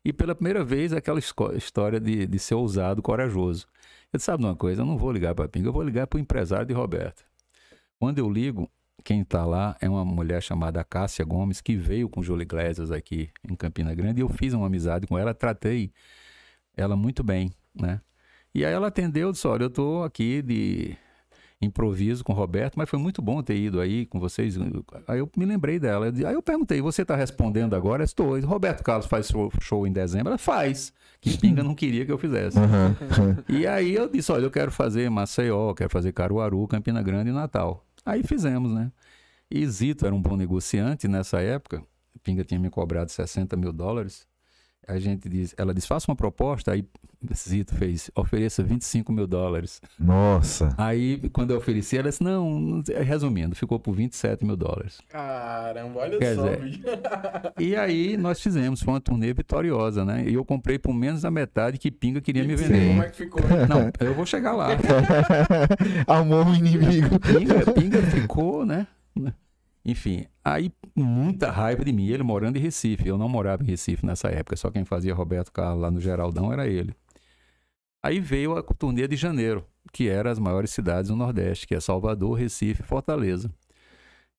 E pela primeira vez, aquela história de, de ser ousado, corajoso. Disse, sabe de uma coisa? Eu não vou ligar para Pinga, eu vou ligar para o empresário de Roberto. Quando eu ligo, quem está lá é uma mulher chamada Cássia Gomes, que veio com Júlio Iglesias aqui em Campina Grande, e eu fiz uma amizade com ela, tratei ela muito bem, né? E aí ela atendeu, disse, olha, eu estou aqui de improviso com o Roberto, mas foi muito bom ter ido aí com vocês. Aí eu me lembrei dela. Aí eu perguntei, você está respondendo agora? Estou. Roberto Carlos faz show, show em dezembro? Ela faz. Que Pinga não queria que eu fizesse. aham. E aí eu disse, olha, eu quero fazer Maceió, quero fazer Caruaru, Campina Grande e Natal. Aí fizemos, né? E Zito era um bom negociante nessa época. Pinga tinha me cobrado 60 mil dólares. A gente diz, ela diz, faça uma proposta, aí Zito fez, ofereça 25 mil dólares. Nossa. Aí, quando eu ofereci, ela disse, não, resumindo, ficou por 27 mil dólares. Caramba, olha Quer só, dizer, bicho. E aí nós fizemos, foi uma turnê vitoriosa, né? E eu comprei por menos da metade que Pinga queria me vender. Como é que ficou? Não, eu vou chegar lá. Amor o inimigo. Pinga, Pinga ficou, né? Enfim, aí muita raiva de mim, ele morando em Recife. Eu não morava em Recife nessa época, só quem fazia Roberto Carlos lá no Geraldão era ele. Aí veio a turnê de janeiro, que era as maiores cidades do Nordeste, que é Salvador, Recife Fortaleza.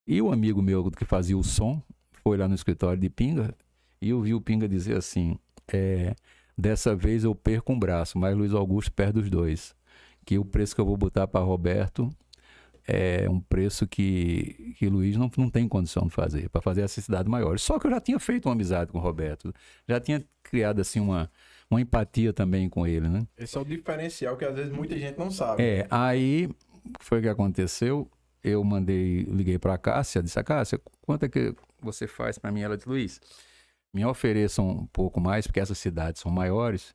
E o amigo meu que fazia o som foi lá no escritório de Pinga e eu vi o Pinga dizer assim: é, dessa vez eu perco um braço, mas Luiz Augusto perde os dois. Que o preço que eu vou botar para Roberto é um preço que, que Luiz não, não tem condição de fazer, para fazer essa cidade maior. Só que eu já tinha feito uma amizade com o Roberto, já tinha criado assim uma, uma empatia também com ele, né? Esse é o diferencial que às vezes muita gente não sabe. É, aí foi o que aconteceu. Eu mandei, liguei para a Cássia, disse: a Cássia, quanto é que você faz para mim? Ela disse: Luiz, me ofereçam um pouco mais, porque essas cidades são maiores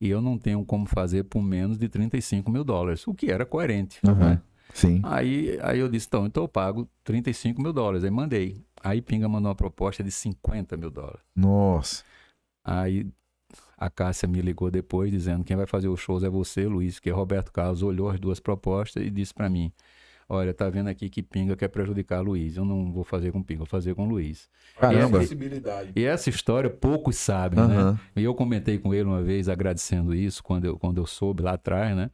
e eu não tenho como fazer por menos de 35 mil dólares, o que era coerente. Uhum. né? Sim. Aí, aí eu disse: então, então eu pago 35 mil dólares. Aí mandei. Aí Pinga mandou uma proposta de 50 mil dólares. Nossa. Aí a Cássia me ligou depois dizendo quem vai fazer os shows é você, Luiz, porque Roberto Carlos olhou as duas propostas e disse pra mim: "Olha, tá vendo aqui que Pinga quer prejudicar Luiz. Eu não vou fazer com Pinga, vou fazer com Luiz". Caramba. Possibilidade. E essa história poucos sabem, né? Aham. E eu comentei com ele uma vez agradecendo isso quando eu quando eu soube lá atrás, né?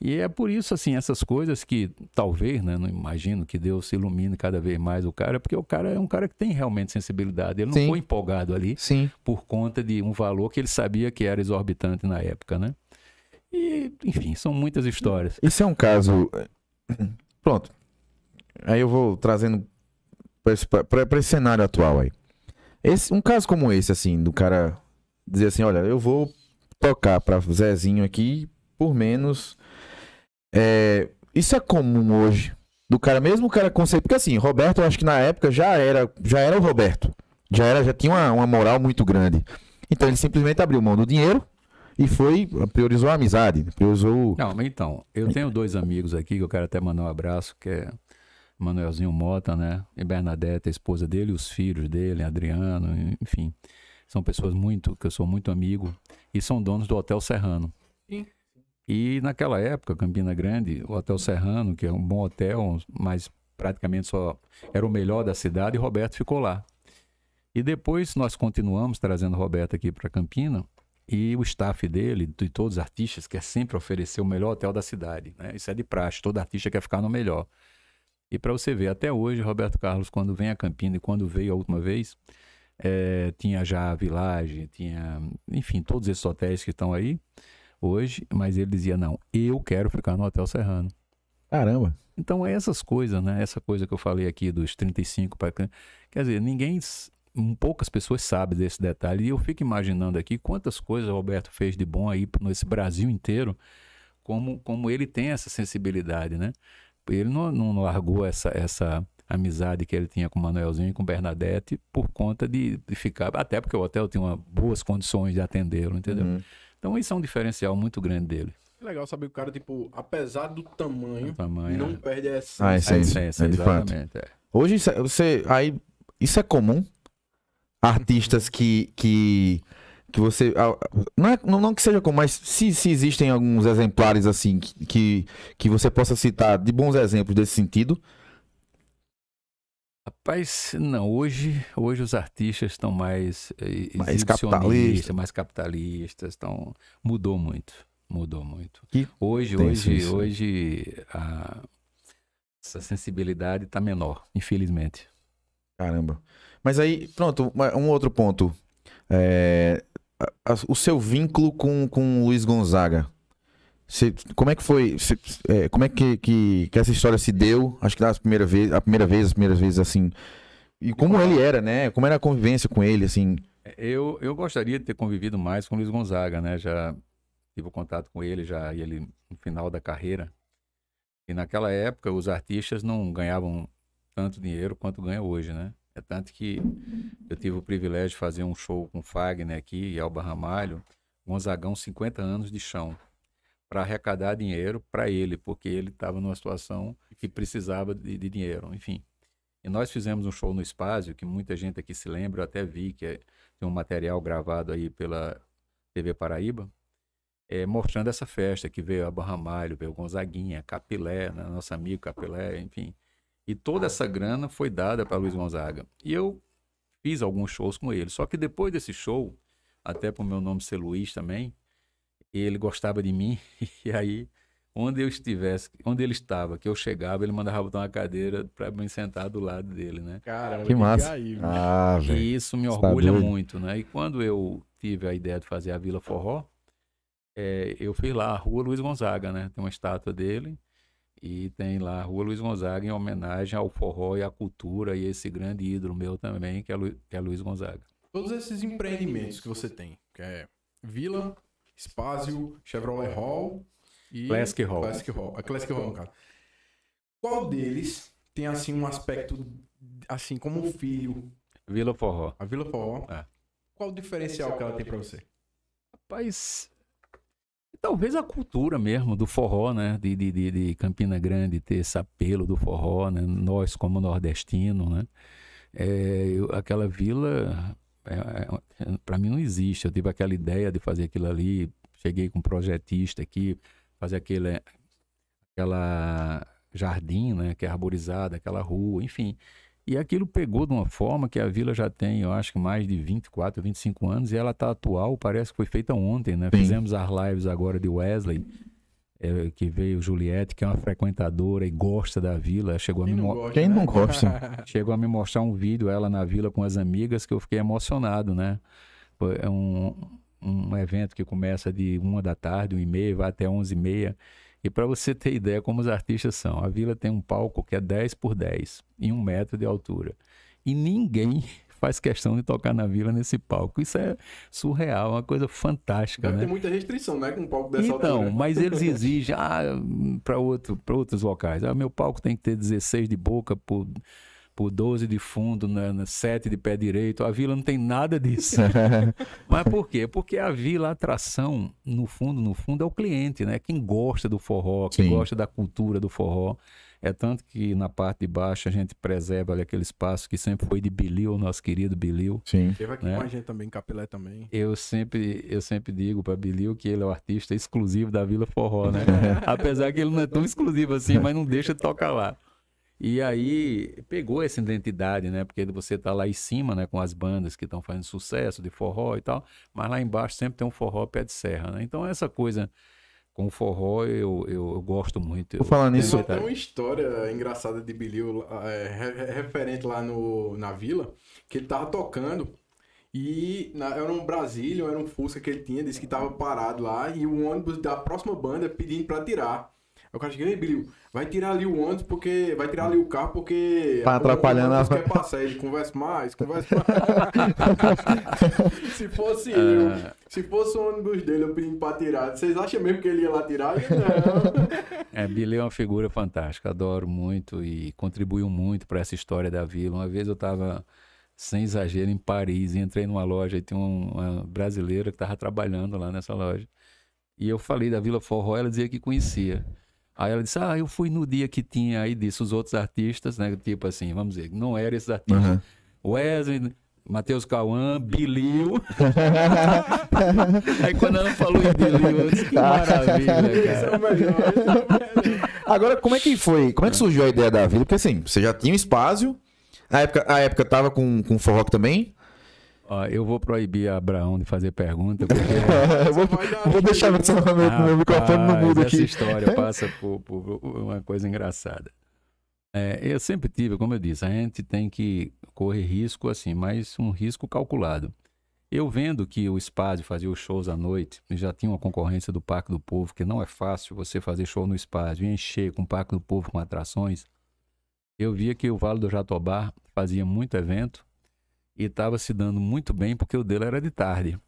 E é por isso, assim, essas coisas que talvez, né? Não imagino que Deus se ilumine cada vez mais o cara, porque o cara é um cara que tem realmente sensibilidade. Ele não Sim. foi empolgado ali Sim. por conta de um valor que ele sabia que era exorbitante na época, né? E, enfim, são muitas histórias. Isso é um caso. Pronto. Aí eu vou trazendo pra esse, pra- esse cenário atual aí. Esse, um caso como esse, assim, do cara dizer assim: olha, eu vou tocar pra Zezinho aqui por menos. É, isso é comum hoje. Do cara, mesmo o cara conceito. Porque assim, Roberto, eu acho que na época já era, já era o Roberto. Já, era, já tinha uma, uma moral muito grande. Então ele simplesmente abriu mão do dinheiro e foi, priorizou a amizade, priorizou. Não, mas então, eu tenho dois amigos aqui que eu quero até mandar um abraço, que é Manuelzinho Mota, né? E Bernadette, a esposa dele, os filhos dele, Adriano, enfim. São pessoas muito, que eu sou muito amigo, e são donos do Hotel Serrano. E naquela época, Campina Grande, o Hotel Serrano, que é um bom hotel, mas praticamente só era o melhor da cidade, e Roberto ficou lá. E depois nós continuamos trazendo Roberto aqui para Campina, e o staff dele, de todos os artistas, quer sempre oferecer o melhor hotel da cidade. Né? Isso é de praxe, todo artista quer ficar no melhor. E para você ver, até hoje, Roberto Carlos, quando vem a Campina e quando veio a última vez, eh, tinha já a Village, tinha, enfim, todos esses hotéis que estão aí hoje, mas ele dizia: não, eu quero ficar no Hotel Serrano. Caramba. Então é essas coisas, né? Essa coisa que eu falei aqui dos 35 para Quer dizer, ninguém, poucas pessoas sabem desse detalhe. E eu fico imaginando aqui quantas coisas o Roberto fez de bom aí nesse Brasil inteiro, como, como ele tem essa sensibilidade, né? Ele não, não largou essa, essa amizade que ele tinha com o Manuelzinho e com Bernadette por conta de, de ficar. Até porque o hotel tinha uma, boas condições de atendê-lo, entendeu? Uhum. Então isso é um diferencial muito grande dele. É legal saber que o cara, tipo, apesar do tamanho, tamanho. não né? perde a essência. Ah, A essência, essência, é de fato. exatamente. é. Hoje isso é- você aí isso é comum. Artistas que que que você ah, não, é, não, não que seja comum, mas se, se existem alguns exemplares assim que que você possa citar de bons exemplos desse sentido. Rapaz, não, hoje, hoje os artistas estão mais, eh, Mais exibicionistas, capitalista. mais capitalistas, estão, mudou muito, mudou muito. Que hoje, hoje, isso. hoje, a- essa sensibilidade está menor, infelizmente. Caramba. Mas aí, pronto, um outro ponto. É, o seu vínculo com, com o Luiz Gonzaga. Você- como é que foi? você- é, como é que, que, que essa história se deu? Acho que das primeira vez, a primeira vez, as primeiras vezes, assim. E como ele era, né? Como era a convivência com ele, assim. Eu, eu gostaria de ter convivido mais com o Luiz Gonzaga, né? Já tive contato com ele, já ele no final da carreira. E naquela época os artistas não ganhavam tanto dinheiro quanto ganham hoje, né? É tanto que eu tive o privilégio de fazer um show com o Fagner aqui e Alba Ramalho, Gonzagão 50 anos de chão, para arrecadar dinheiro para ele, porque ele estava numa situação que precisava de, de, dinheiro, enfim. E nós fizemos um show no Espaço, que muita gente aqui se lembra, eu até vi que é, tem um material gravado aí pela TV Paraíba, é, mostrando essa festa que veio a Barramalho, veio Gonzaguinha, Capilé, né, nosso amigo Capilé, enfim. E toda essa grana foi dada para Luiz Gonzaga. E eu fiz alguns shows com ele. Só que depois desse show, até para o meu nome ser Luiz também, ele gostava de mim. E aí, onde eu estivesse, onde ele estava, que eu chegava, ele mandava botar uma cadeira para me sentar do lado dele, né? Caramba, Que massa. Aí, Ah, E velho. isso me Você tá orgulha doido? muito, né? E quando eu tive a ideia de fazer a Vila Forró, é, eu fui lá, a Rua Luiz Gonzaga, né? Tem uma estátua dele e tem lá a Rua Luiz Gonzaga em homenagem ao forró e à cultura e esse grande ídolo meu também, que é, Lu, que é Luiz Gonzaga. Todos esses empreendimentos que você tem, que é Vila, Spazio, Chevrolet Hall e Classic Hall. Classic Hall. A Classic Hall, no caso. Qual deles tem assim um aspecto assim como um filho, Vila Forró. a Vila Forró? É. Qual o diferencial que ela tem pra você? Rapaz, talvez a cultura mesmo do forró, né? De, de, de, de Campina Grande ter esse apelo do forró, né? Nós como nordestino, né? É, eu- aquela vila, é, para mim não existe. Eu tive aquela ideia de fazer aquilo ali, cheguei com um projetista aqui, fazer aquele, aquela jardim, né? Que é arborizada, aquela rua, enfim. E aquilo pegou de uma forma que a vila já tem, eu acho que mais de 24, 25 anos, e ela está atual, parece que foi feita ontem, né? Sim. Fizemos as lives agora de Wesley, é, que veio Juliette, que é uma frequentadora e gosta da vila, chegou a me, Quem não gosta, Quem né? não gosta? chegou a me mostrar um vídeo, ela na vila com as amigas, que eu fiquei emocionado, né? Foi- É um, um evento que começa de uma da tarde, uma e meia, vai até onze e meia. E para você ter ideia como os artistas são, a vila tem um palco que é 10 por 10, em um metro de altura. E ninguém faz questão de tocar na vila nesse palco. Isso é surreal, uma coisa fantástica, Deve né? ter muita restrição, né? Com um palco dessa Então, altura. mas eles exigem ah, para outro, pra outros locais. Ah, meu palco tem que ter 16 de boca por, por 12 de fundo, né, né, 7 de pé direito. A vila não tem nada disso. mas por quê? Porque a vila, a atração, no fundo, no fundo, é o cliente, né? Quem gosta do forró, quem Sim. gosta da cultura do forró. É tanto que na parte de baixo a gente preserva ali aquele espaço que sempre foi de Bilil, nosso querido Bilil. Sim. Teve aqui né? com a gente também, Capilé também. Eu sempre, eu sempre digo para Bilil que ele é o artista exclusivo da Vila Forró, né? Apesar que ele não é tão exclusivo assim, mas não deixa de tocar lá. E aí pegou essa identidade, né? Porque você tá lá em cima, né, com as bandas que estão fazendo sucesso de forró e tal, mas lá embaixo sempre tem um forró pé de serra, né? Então essa coisa com o forró eu, eu, eu gosto muito. Por falar nisso- Tem uma história engraçada de Bilil, é, re- referente lá no, na vila, que ele tava tocando e na- era um Brasília, era um Fusca que ele tinha, disse que tava parado lá e o ônibus da próxima banda pedindo pra tirar. Aí o cara chega, ei, Bilil, vai tirar ali o ônibus porque. Vai tirar ali o carro porque. Tá atrapalhando a- quer passar. Ele conversa mais, conversa mais. se fosse eu, Ah. se fosse o ônibus dele, eu pedindo pra tirar, vocês acham mesmo que ele ia lá tirar? Eu, Não. É, Billy é uma figura fantástica, adoro muito e contribuiu muito para essa história da vila. Uma vez eu estava, sem exagero, em Paris entrei numa loja e tinha um- uma brasileira que estava trabalhando lá nessa loja. E eu falei da Vila Forró, ela dizia que conhecia. Aí ela disse, ah, eu fui no dia que tinha aí disso os outros artistas, né? Tipo assim, vamos dizer, não eram esses artistas. Aham. Wesley, Matheus Cauã, Bilil. aí quando ela falou em Bilil, eu disse, que maravilha, Esse cara. é melhor, esse é o melhor. Agora, como é que foi? Como é que surgiu a ideia da vila? Porque assim, você já tinha um espaço. A época, a época tava com, com forró também. Ó, eu vou proibir a Abraão de fazer pergunta, porque eu vou, vou deixar meu, meu, meu microfone no mudo essa aqui. história passa por, por uma coisa engraçada. É, eu sempre tive, como eu disse, a gente tem que correr risco assim, mas um risco calculado. Eu vendo que o Espaço fazia os shows à noite, já tinha uma concorrência do Parque do Povo, que não é fácil você fazer show no Espaço e encher com o Parque do Povo com atrações. Eu via que o Vale do Jatobá fazia muito evento e estava se dando muito bem porque o dele era de tarde.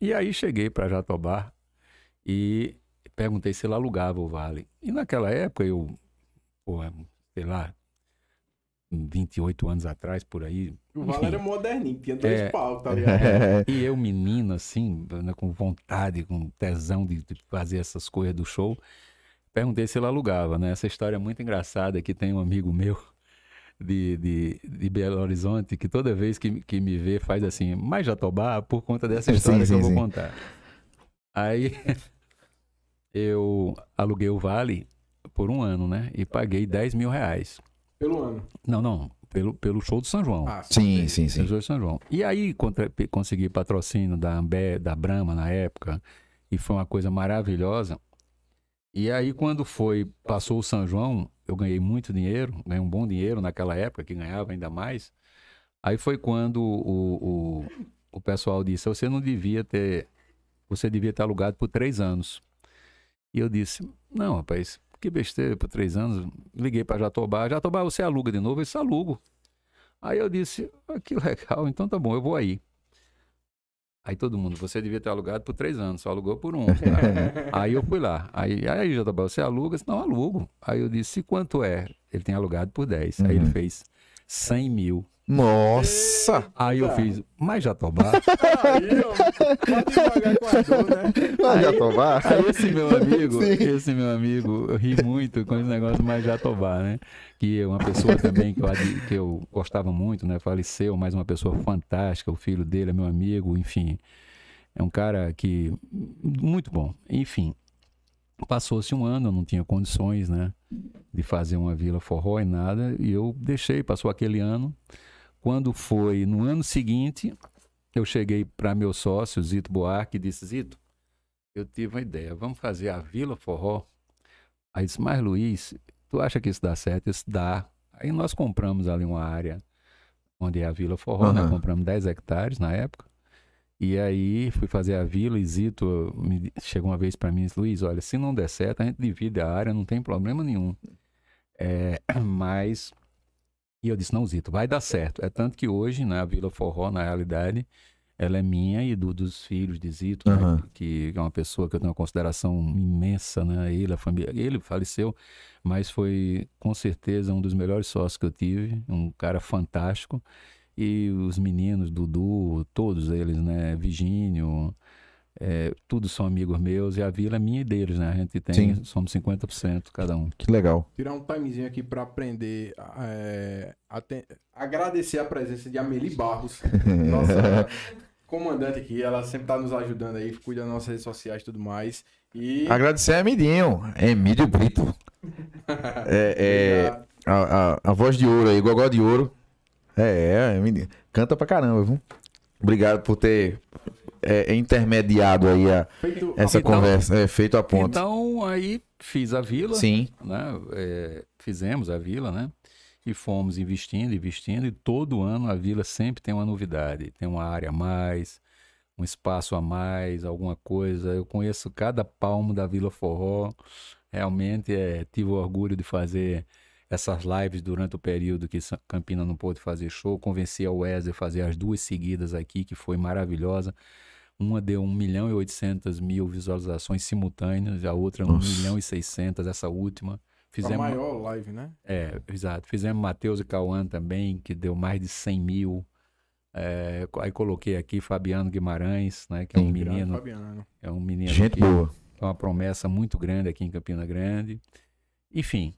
E aí cheguei para Jatobá e perguntei se ele alugava o Vale. E naquela época eu, sei lá, 28 anos atrás, por aí. O Val era moderninho, tinha dois É. palcos, tá ligado? É, E eu, menino, assim, né, com vontade, com tesão de, de fazer essas coisas do show, perguntei se ele alugava, né? Essa história é muito engraçada que tem um amigo meu de, de, de Belo Horizonte que toda vez que, que me vê faz assim, mas Jatobá, por conta dessa Sim, história que sim, eu vou sim. contar. Aí eu aluguei o Vale por um ano, né? E paguei 10 mil reais. Pelo ano. Não, não, pelo, pelo show do São João. Ah, sim, sim, sim. De São João. E aí contra- consegui patrocínio da Ambe, da Brahma na época, e foi uma coisa maravilhosa. E aí quando foi, passou o São João, eu ganhei muito dinheiro, ganhei um bom dinheiro naquela época, que ganhava ainda mais. Aí foi quando o, o, o pessoal disse, você não devia ter, você devia ter alugado por três anos. E eu disse, não, rapaz, que besteira, por três anos. Liguei para Jatobá, Jatobá, você aluga de novo? Eu disse, alugo. Aí eu disse, ah, que legal, então tá bom, eu vou aí. Aí todo mundo, você devia ter alugado por três anos, só alugou por um. aí eu fui lá. Aí, aí Jatobá, você aluga? Disse, não, alugo. Aí eu disse, e quanto é? Ele tem alugado por 10. Aí ele Uhum. fez 100 mil. Nossa! Aí eu fiz, mas Jatobá? Aí, ó, pode devagar com a dor, né? Vai Jatobá? Aí esse meu amigo, Sim. esse meu amigo, eu ri muito com esse negócio mais Jatobá, né? Que é uma pessoa também que eu, que eu gostava muito, né? Faleceu, mas uma pessoa fantástica, o filho dele é meu amigo, enfim. É um cara que muito bom. Enfim, passou-se um ano, eu não tinha condições, né? De fazer uma vila forró e nada, e eu deixei, passou aquele ano. Quando foi no ano seguinte, eu cheguei para meu sócio, Zito Buarque, e disse: Zito, eu tive uma ideia, vamos fazer a Vila Forró. Aí disse, mas Luiz, tu acha que isso dá certo? Isso dá. Aí nós compramos ali uma área onde é a Vila Forró, né? Aham. Compramos 10 hectares na época. E aí fui fazer a vila e Zito me chegou uma vez para mim e disse, Luiz, olha, se não der certo, a gente divide a área, não tem problema nenhum. É, mas. E eu disse, não, Zito, vai dar certo. É tanto que hoje, né, a Vila Forró, na realidade, ela é minha e do, dos filhos de Zito, né, Aham. que é uma pessoa que eu tenho uma consideração imensa, né? Ele, a família, ele faleceu, mas foi com certeza um dos melhores sócios que eu tive, um cara fantástico. E os meninos, Dudu, todos eles, né? Virgínio, é, todos são amigos meus e a vila é minha e deles, né? A gente tem, Sim. somos 50% cada um. Que legal. Tirar um timezinho aqui pra aprender. é, aten- agradecer a presença de Amelie Barros, nossa comandante aqui. Ela sempre tá nos ajudando aí, cuida das nossas redes sociais e tudo mais. E. Agradecer a Emidinho, Emílio Brito. É, é, a, a, a voz de ouro aí, gogó de ouro. É, é, Emidinho. canta pra caramba, viu? Obrigado por ter é, intermediado aí a- Feito essa Então- conversa, é, feito a ponto. Então, aí fiz a vila, Sim, né? É, fizemos a vila, né? E fomos investindo, investindo, e todo ano a vila sempre tem uma novidade. Tem uma área a mais, um espaço a mais, alguma coisa. Eu conheço cada palmo da Vila Forró. Realmente é, tive o orgulho de fazer essas lives durante o período que Campina não pôde fazer show. Convenci a Wesley a fazer as duas seguidas aqui, que foi maravilhosa. Uma deu 1 milhão e 800 mil visualizações simultâneas, a outra 1 Nossa. milhão e 600, essa última. a Fizemos, maior live, né? é, exato. Fizemos Matheus e Cauã também, que deu mais de 100 mil. É, aí coloquei aqui Fabiano Guimarães, né, que é um Sim. Menino, Fabiano. é um menino gente que boa. é uma promessa muito grande aqui em Campina Grande. Enfim,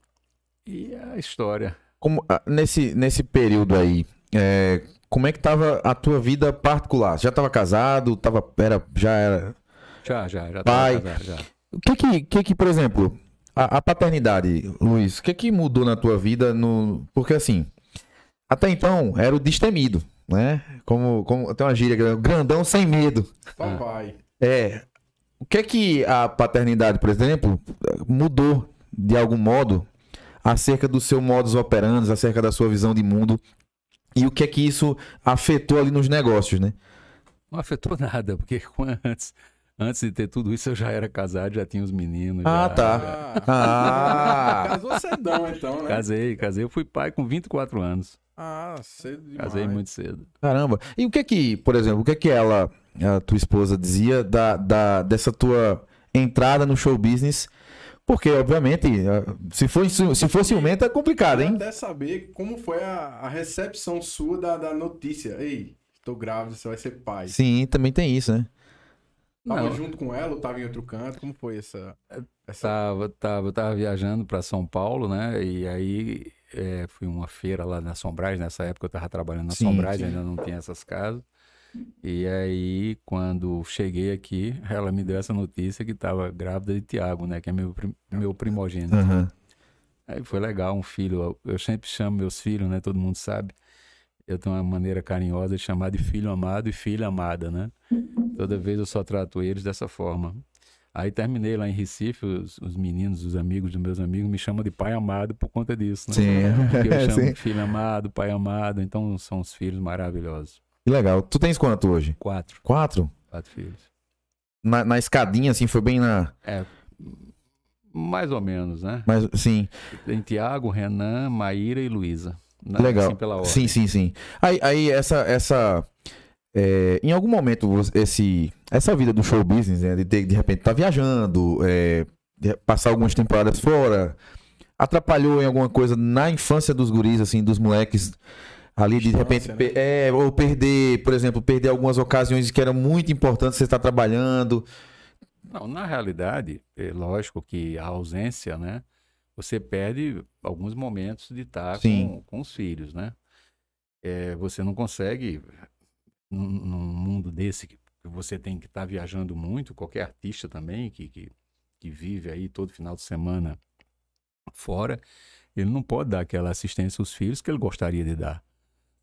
e a história. Como, ah, nesse, nesse período aí, é, como é que tava a tua vida particular? Já tava casado? Tava, era, já era. Já, já, já Pai. casado, já. O que que, que, que por exemplo, a, a paternidade, Luiz, o que que mudou na tua vida? No, porque assim, até então era o destemido, né? Como, como tem uma gíria, grandão sem medo. Papai. É. O que é que a paternidade, por exemplo, mudou de algum modo acerca do seu modus operandi, acerca da sua visão de mundo? E o que é que isso afetou ali nos negócios, né? Não afetou nada, porque antes, antes de ter tudo isso eu já era casado, já tinha os meninos. Ah, já- tá. já- Ah! Casou cedão, então, né? Casei, casei. Eu fui pai com 24 anos. Ah, cedo demais. Casei muito cedo. Caramba. E o que é que, por exemplo, o que é que ela, a tua esposa, dizia da, da, dessa tua entrada no show business Porque, obviamente, eh, se for, se for ciumento é complicado, hein? até saber como foi a, a recepção sua da, da notícia. Ei, tô grávida, você vai ser pai. Sim, também tem isso, né? Tava Não. junto com ela ou tava em outro canto? Como foi essa... essa... Tava, tava, eu tava viajando para São Paulo, né? E aí é, fui uma feira lá na Sombrais. Nessa época eu tava trabalhando na Sim, Sombrais, sim. ainda não tinha essas casas. E aí, quando cheguei aqui, ela me deu essa notícia que tava grávida de Tiago, né? Que é meu, prim- meu primogênito. Aham. Aí foi legal, um filho. Eu- sempre chamo meus filhos, né? Todo mundo sabe. Eu tenho uma maneira carinhosa de chamar de filho amado e filha amada, né? Toda vez eu só trato eles dessa forma. Aí terminei lá em Recife, os, os meninos, os amigos dos meus amigos me chamam de pai amado por conta disso, né? Sim. Porque eu chamo Sim. filho amado, pai amado, então são os filhos maravilhosos. Que legal. Tu tens quanto hoje? Quatro, Quatro? quatro filhos. Na, na escadinha, assim, foi bem na. É, mais ou menos, né? Mas, sim. Tem Tiago, Renan, Maíra e Luísa. Na- Legal. Assim. Sim, sim, sim. Aí, aí essa. essa é, em algum momento, esse, essa vida do show business, né, de, ter- de repente estar viajando, é, de passar algumas temporadas fora, atrapalhou em alguma coisa na infância dos guris, assim, dos moleques ali, de repente, né? é, ou perder, por exemplo, perder algumas ocasiões que era muito importante você estar trabalhando. Não, na realidade, é lógico que a ausência, né? Você perde alguns momentos de estar Sim. com, com os filhos, né? É, você não consegue, num, num mundo desse que você tem que estar viajando muito, qualquer artista também que, que, que vive aí todo final de semana fora, ele não pode dar aquela assistência aos filhos que ele gostaria de dar.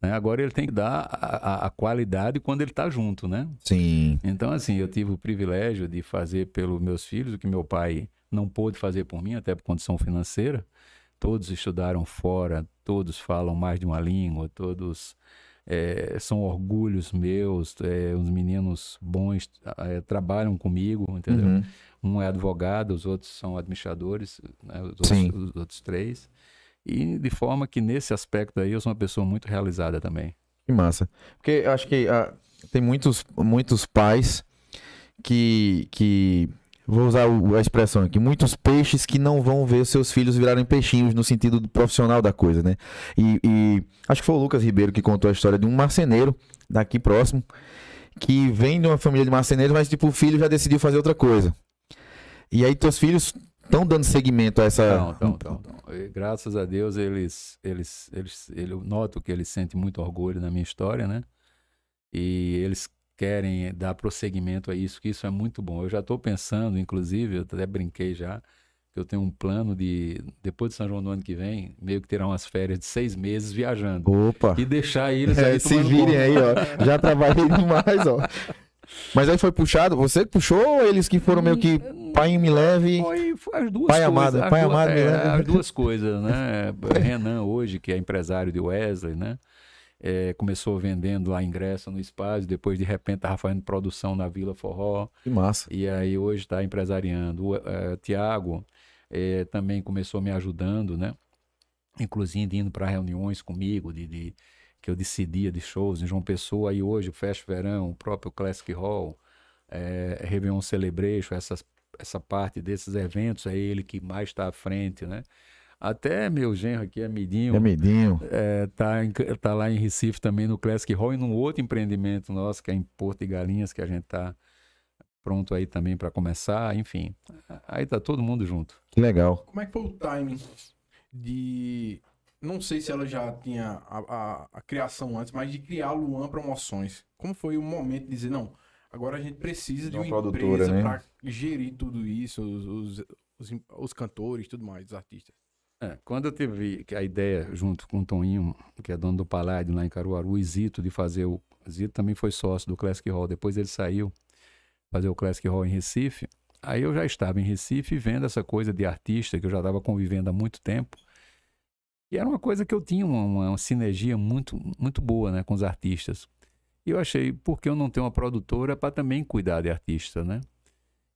Né? Agora ele tem que dar a, a- a qualidade quando ele está junto, né? Sim. Então, assim, eu tive o privilégio de fazer pelos meus filhos o que meu pai não pôde fazer por mim, até por condição financeira. Todos estudaram fora, todos falam mais de uma língua, todos eh, são orgulhos meus, eh, os meninos bons eh, trabalham comigo, entendeu? Uhum. Um é advogado, os outros são administradores, né, os, outros, os outros três. E de forma que nesse aspecto aí eu sou uma pessoa muito realizada também. Que massa. Porque eu acho que ah, tem muitos, muitos pais que, que. Vou usar a expressão aqui. Muitos peixes que não vão ver seus filhos virarem peixinhos no sentido do profissional da coisa, né? E, e acho que foi o Lucas Ribeiro que contou a história de um marceneiro daqui próximo que vem de uma família de marceneiros, mas tipo, o filho já decidiu fazer outra coisa. E aí teus filhos estão dando seguimento a essa. Não, não, não, não. E, Graças a Deus, eles, eles, eles, ele- eu noto que eles sentem muito orgulho na minha história, né? E eles querem dar prosseguimento a isso, que isso é muito bom. Eu já estou pensando, inclusive, eu até brinquei já, que eu tenho um plano de, depois de São João do ano que vem, meio que tirar umas férias de seis meses viajando. Opa! E deixar eles É, aí se tomando virem aí, ó. Já trabalhei demais, ó. Mas aí foi puxado, você que puxou ou eles que foram meio que pai me leve? Foi, foi as duas Pai coisas. amado, as pai duas, amado, é, né? as duas coisas, né? Renan hoje, que é empresário de Wesley, né? É, começou vendendo lá ingresso no espaço, depois de repente estava fazendo produção na Vila Forró, Que massa. e aí hoje está empresariando. O é, Tiago é, também começou me ajudando, né? Inclusive indo para reuniões comigo, de, de- que eu decidia de shows em João Pessoa, aí hoje o Fest Verão, o próprio Classic Hall, é, Réveillon Celebration, essas, essa parte desses eventos, é ele que mais está à frente, né? Até meu genro aqui, Amidinho, É medinho. é, tá, em- tá lá em Recife também no Classic Hall e num outro empreendimento nosso, que é em Porto de Galinhas, que a gente tá pronto aí também para começar, enfim. Aí tá todo mundo junto. Que legal. Como é que foi o timing de. Não sei se ela já tinha a, a, a criação antes, mas de criar a Luan Promoções. Como foi o momento de dizer, não, agora a gente precisa de Uma uma, produtora, empresa né? pra gerir tudo isso, os, os, os, os cantores, tudo mais, os artistas. É, quando eu tive a ideia, junto com o Toninho, que é dono do Paládio lá em Caruaru, o Zito, de fazer o. Zito também foi sócio do Classic Hall. Depois ele saiu fazer o Classic Hall em Recife. Aí eu já estava em Recife vendo essa coisa de artista que eu já estava convivendo há muito tempo. E era uma coisa que eu tinha uma, uma- uma sinergia muito, muito boa né, com os artistas. E eu achei, por que eu não tenho uma produtora para também cuidar de artista, né?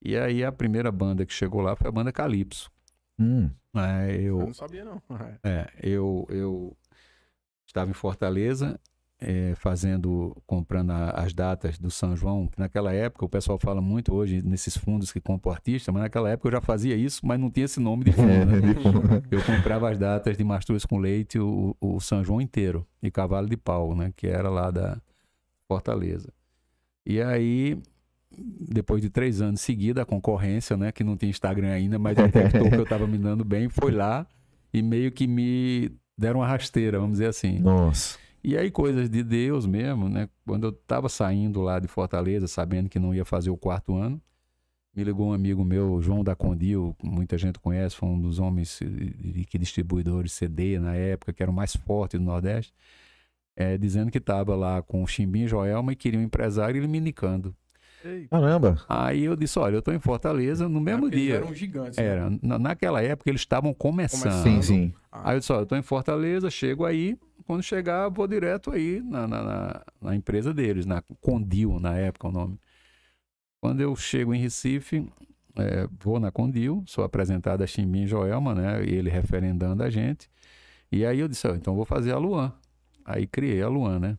E aí a primeira banda que chegou lá foi a banda Calypso. Hum, É, Eu eu, não sabia, não. é, eu, eu estava em Fortaleza é, fazendo, comprando a, as datas do São João, que naquela época o pessoal fala muito hoje nesses fundos que compram artista, mas naquela época eu já fazia isso, mas não tinha esse nome de fundo. Né? eu comprava as datas de Mastruz com Leite, o, o São João inteiro, e Cavalo de Pau, né? Que era lá da Fortaleza. E aí, depois de três anos seguida, a concorrência, né? Que não tinha Instagram ainda, mas detectou que eu estava me dando bem, foi lá e meio que me deram uma rasteira, vamos dizer assim. Nossa. E aí, coisas de Deus mesmo, né? Quando eu estava saindo lá de Fortaleza, sabendo que não ia fazer o quarto ano, me ligou um amigo meu, João da Condil, muita gente conhece, foi um dos homens que distribuidores CD na época, que era o mais forte do Nordeste, é, dizendo que estava lá com o Chimbim Joelma e queria um empresário e ele me indicando. Caramba. Aí eu disse, olha, eu estou em Fortaleza no mesmo Porque eles dia. eram gigantes. né? Era, na, naquela época eles estavam começando. Começando. Sim, sim. Ah, Aí eu disse, olha, eu tô em Fortaleza, chego aí, quando chegar, vou direto aí na, na, na- na empresa deles, na Condil, na época o nome. Quando eu chego em Recife, é, vou na Condil, sou apresentado a Chimbim Joelma, né, e ele referendando a gente. E aí eu disse, ó, então vou fazer a Luan. Aí criei a Luan, né?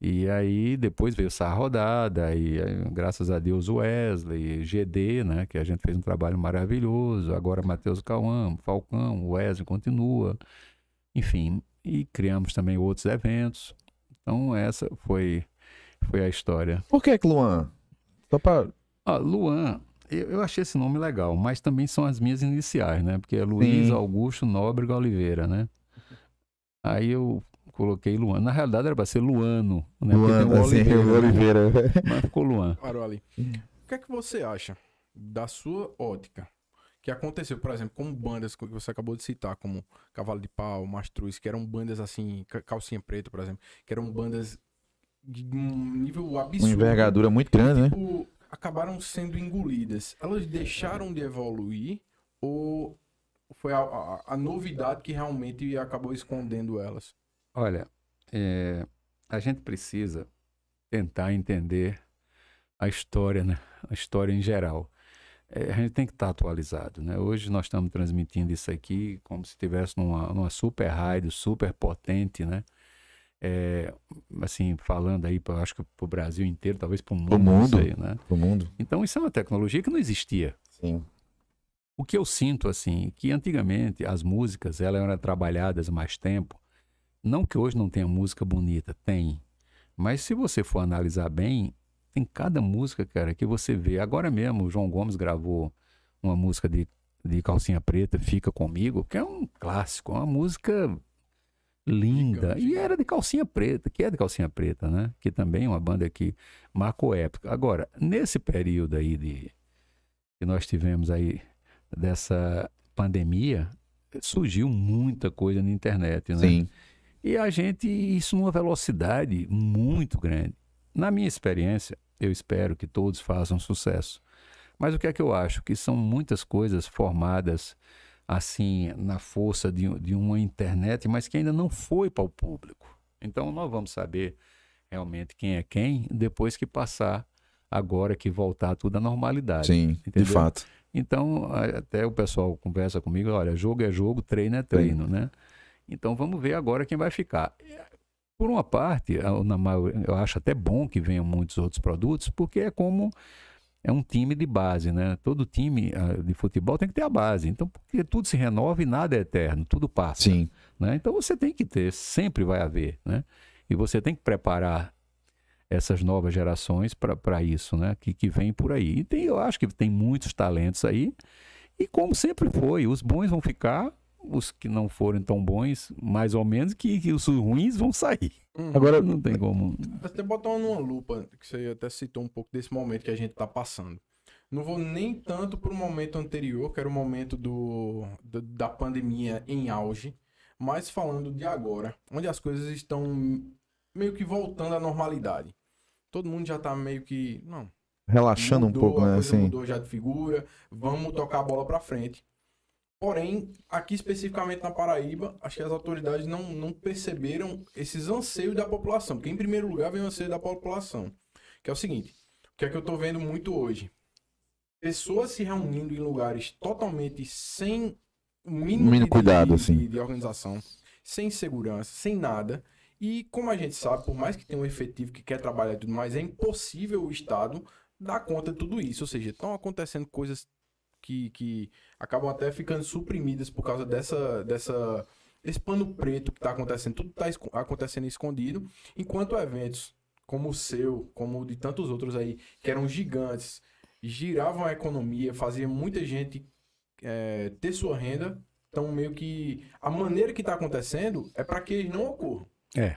E aí depois veio essa rodada, aí, graças a Deus o Wesley, GD, né? Que a gente fez um trabalho maravilhoso. Agora Matheus Cauã, Falcão, o Wesley continua. Enfim, e criamos também outros eventos. Então essa foi, foi a história. Por que que Luan? Só pra... Ah, Luan, eu, eu achei esse nome legal, mas também são as minhas iniciais, né? Porque é Luiz Sim. Augusto Nóbrega Oliveira, né? Aí eu coloquei Luan. Na realidade era para ser Luano, né? Luan, assim, Oliveira, né? Oliveira. Mas ficou Luan. Parou ali. O que é que você acha da sua ótica que aconteceu, por exemplo, como bandas que você acabou de citar, como Cavalo de Pau, Mastruz, que eram bandas assim, Ca- Calcinha Preta, por exemplo, que eram bandas de um nível absurdo. Uma envergadura muito grande, né? tipo, acabaram sendo engolidas. Elas deixaram de evoluir ou foi a, a- a novidade que realmente acabou escondendo elas? Olha, é, a gente precisa tentar entender a história, né? A história em geral. É, a gente tem que estar atualizado, né? Hoje nós estamos transmitindo isso aqui como se estivesse numa, numa super rádio, super potente, né? É, assim, falando aí, pra- acho que para o Brasil inteiro, talvez para o mundo, mundo. sei, né? O mundo. Então isso é uma tecnologia que não existia. Sim. O que eu sinto, assim, que antigamente as músicas elas eram trabalhadas mais tempo. Não que hoje não tenha música bonita, tem. Mas se você for analisar bem, tem cada música, cara, que você vê. Agora mesmo, o João Gomes gravou uma música de, de Calcinha Preta, Fica Comigo, que é um clássico, uma música linda. E era de Calcinha Preta, que é de Calcinha Preta, né? Que também é uma banda que marcou época. Agora, nesse período aí de que nós tivemos aí dessa pandemia, surgiu muita coisa na internet, né? Sim. E a gente, isso numa velocidade muito grande. Na minha experiência, eu espero que todos façam sucesso. Mas o que é que eu acho? Que são muitas coisas formadas assim, na força de, de uma internet, mas que ainda não foi para o público. Então, nós vamos saber realmente quem é quem depois que passar, agora que voltar tudo à normalidade. Sim, de Entendeu? fato. Então, até o pessoal conversa comigo, olha, jogo é jogo, treino é treino, né? Então, vamos ver agora quem vai ficar. Por uma parte, eu acho até bom que venham muitos outros produtos, porque é como é um time de base, né? Todo time ah, de futebol tem que ter a base. Então, porque tudo se renova e nada é eterno, tudo passa Sim. né? Então você tem que ter, sempre vai haver, né? E você tem que preparar essas novas gerações para isso, né? Que, que vem por aí. E tem, eu acho que tem muitos talentos aí. E como sempre foi, os bons vão ficar, os que não forem tão bons, mais ou menos, que, que os ruins vão sair. Agora, Não tem como. Até botar numa lupa, que você até citou um pouco desse momento que a gente tá passando. Não vou nem tanto pro momento anterior, que era o momento do, do- da pandemia em auge, mas falando de agora, onde as coisas estão meio que voltando à normalidade. Todo mundo já tá meio que, não, relaxando um mudou, pouco, a né? coisa Assim. mudou já de figura, vamos tocar a bola pra frente. Porém, aqui especificamente na Paraíba, acho que as autoridades não, não perceberam esses anseios da população. Porque em primeiro lugar vem o anseio da população. Que é o seguinte, o que é que eu tô vendo muito hoje? Pessoas se reunindo em lugares totalmente sem o mínimo, Mínimo de- cuidado, de, assim. de organização, sem segurança, sem nada. E como a gente sabe, por mais que tenha um efetivo que quer trabalhar e tudo mais, é impossível o Estado dar conta de tudo isso. Ou seja, estão acontecendo coisas que, que acabam até ficando suprimidas por causa dessa, dessa esse pano preto que está acontecendo, tudo está acontecendo escondido, enquanto eventos como o seu, como o de tantos outros aí, que eram gigantes, giravam a economia, faziam muita gente é, ter sua renda, então meio que a maneira que está acontecendo é para que eles não ocorram. É.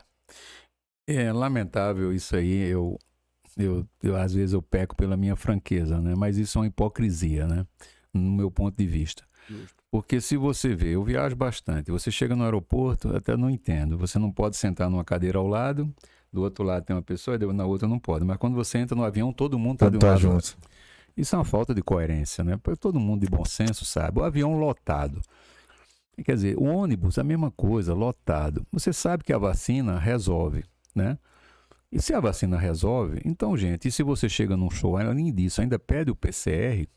É lamentável isso aí, eu, eu, eu às vezes eu peco pela minha franqueza, né? Mas isso é uma hipocrisia, né? No meu ponto de vista. Porque se você vê, eu viajo bastante, você chega no aeroporto, até não entendo, você não pode sentar numa cadeira ao lado, do outro lado tem uma pessoa, na outra não pode. Mas quando você entra no avião, todo mundo está de um tá lado. Junto. Isso é uma falta de coerência, né? Porque todo mundo de bom senso sabe. O avião lotado. Quer dizer, o ônibus, a mesma coisa, lotado. Você sabe que a vacina resolve, né? E se a vacina resolve, então, gente, e se você chega num show, além disso, ainda pede o PCR,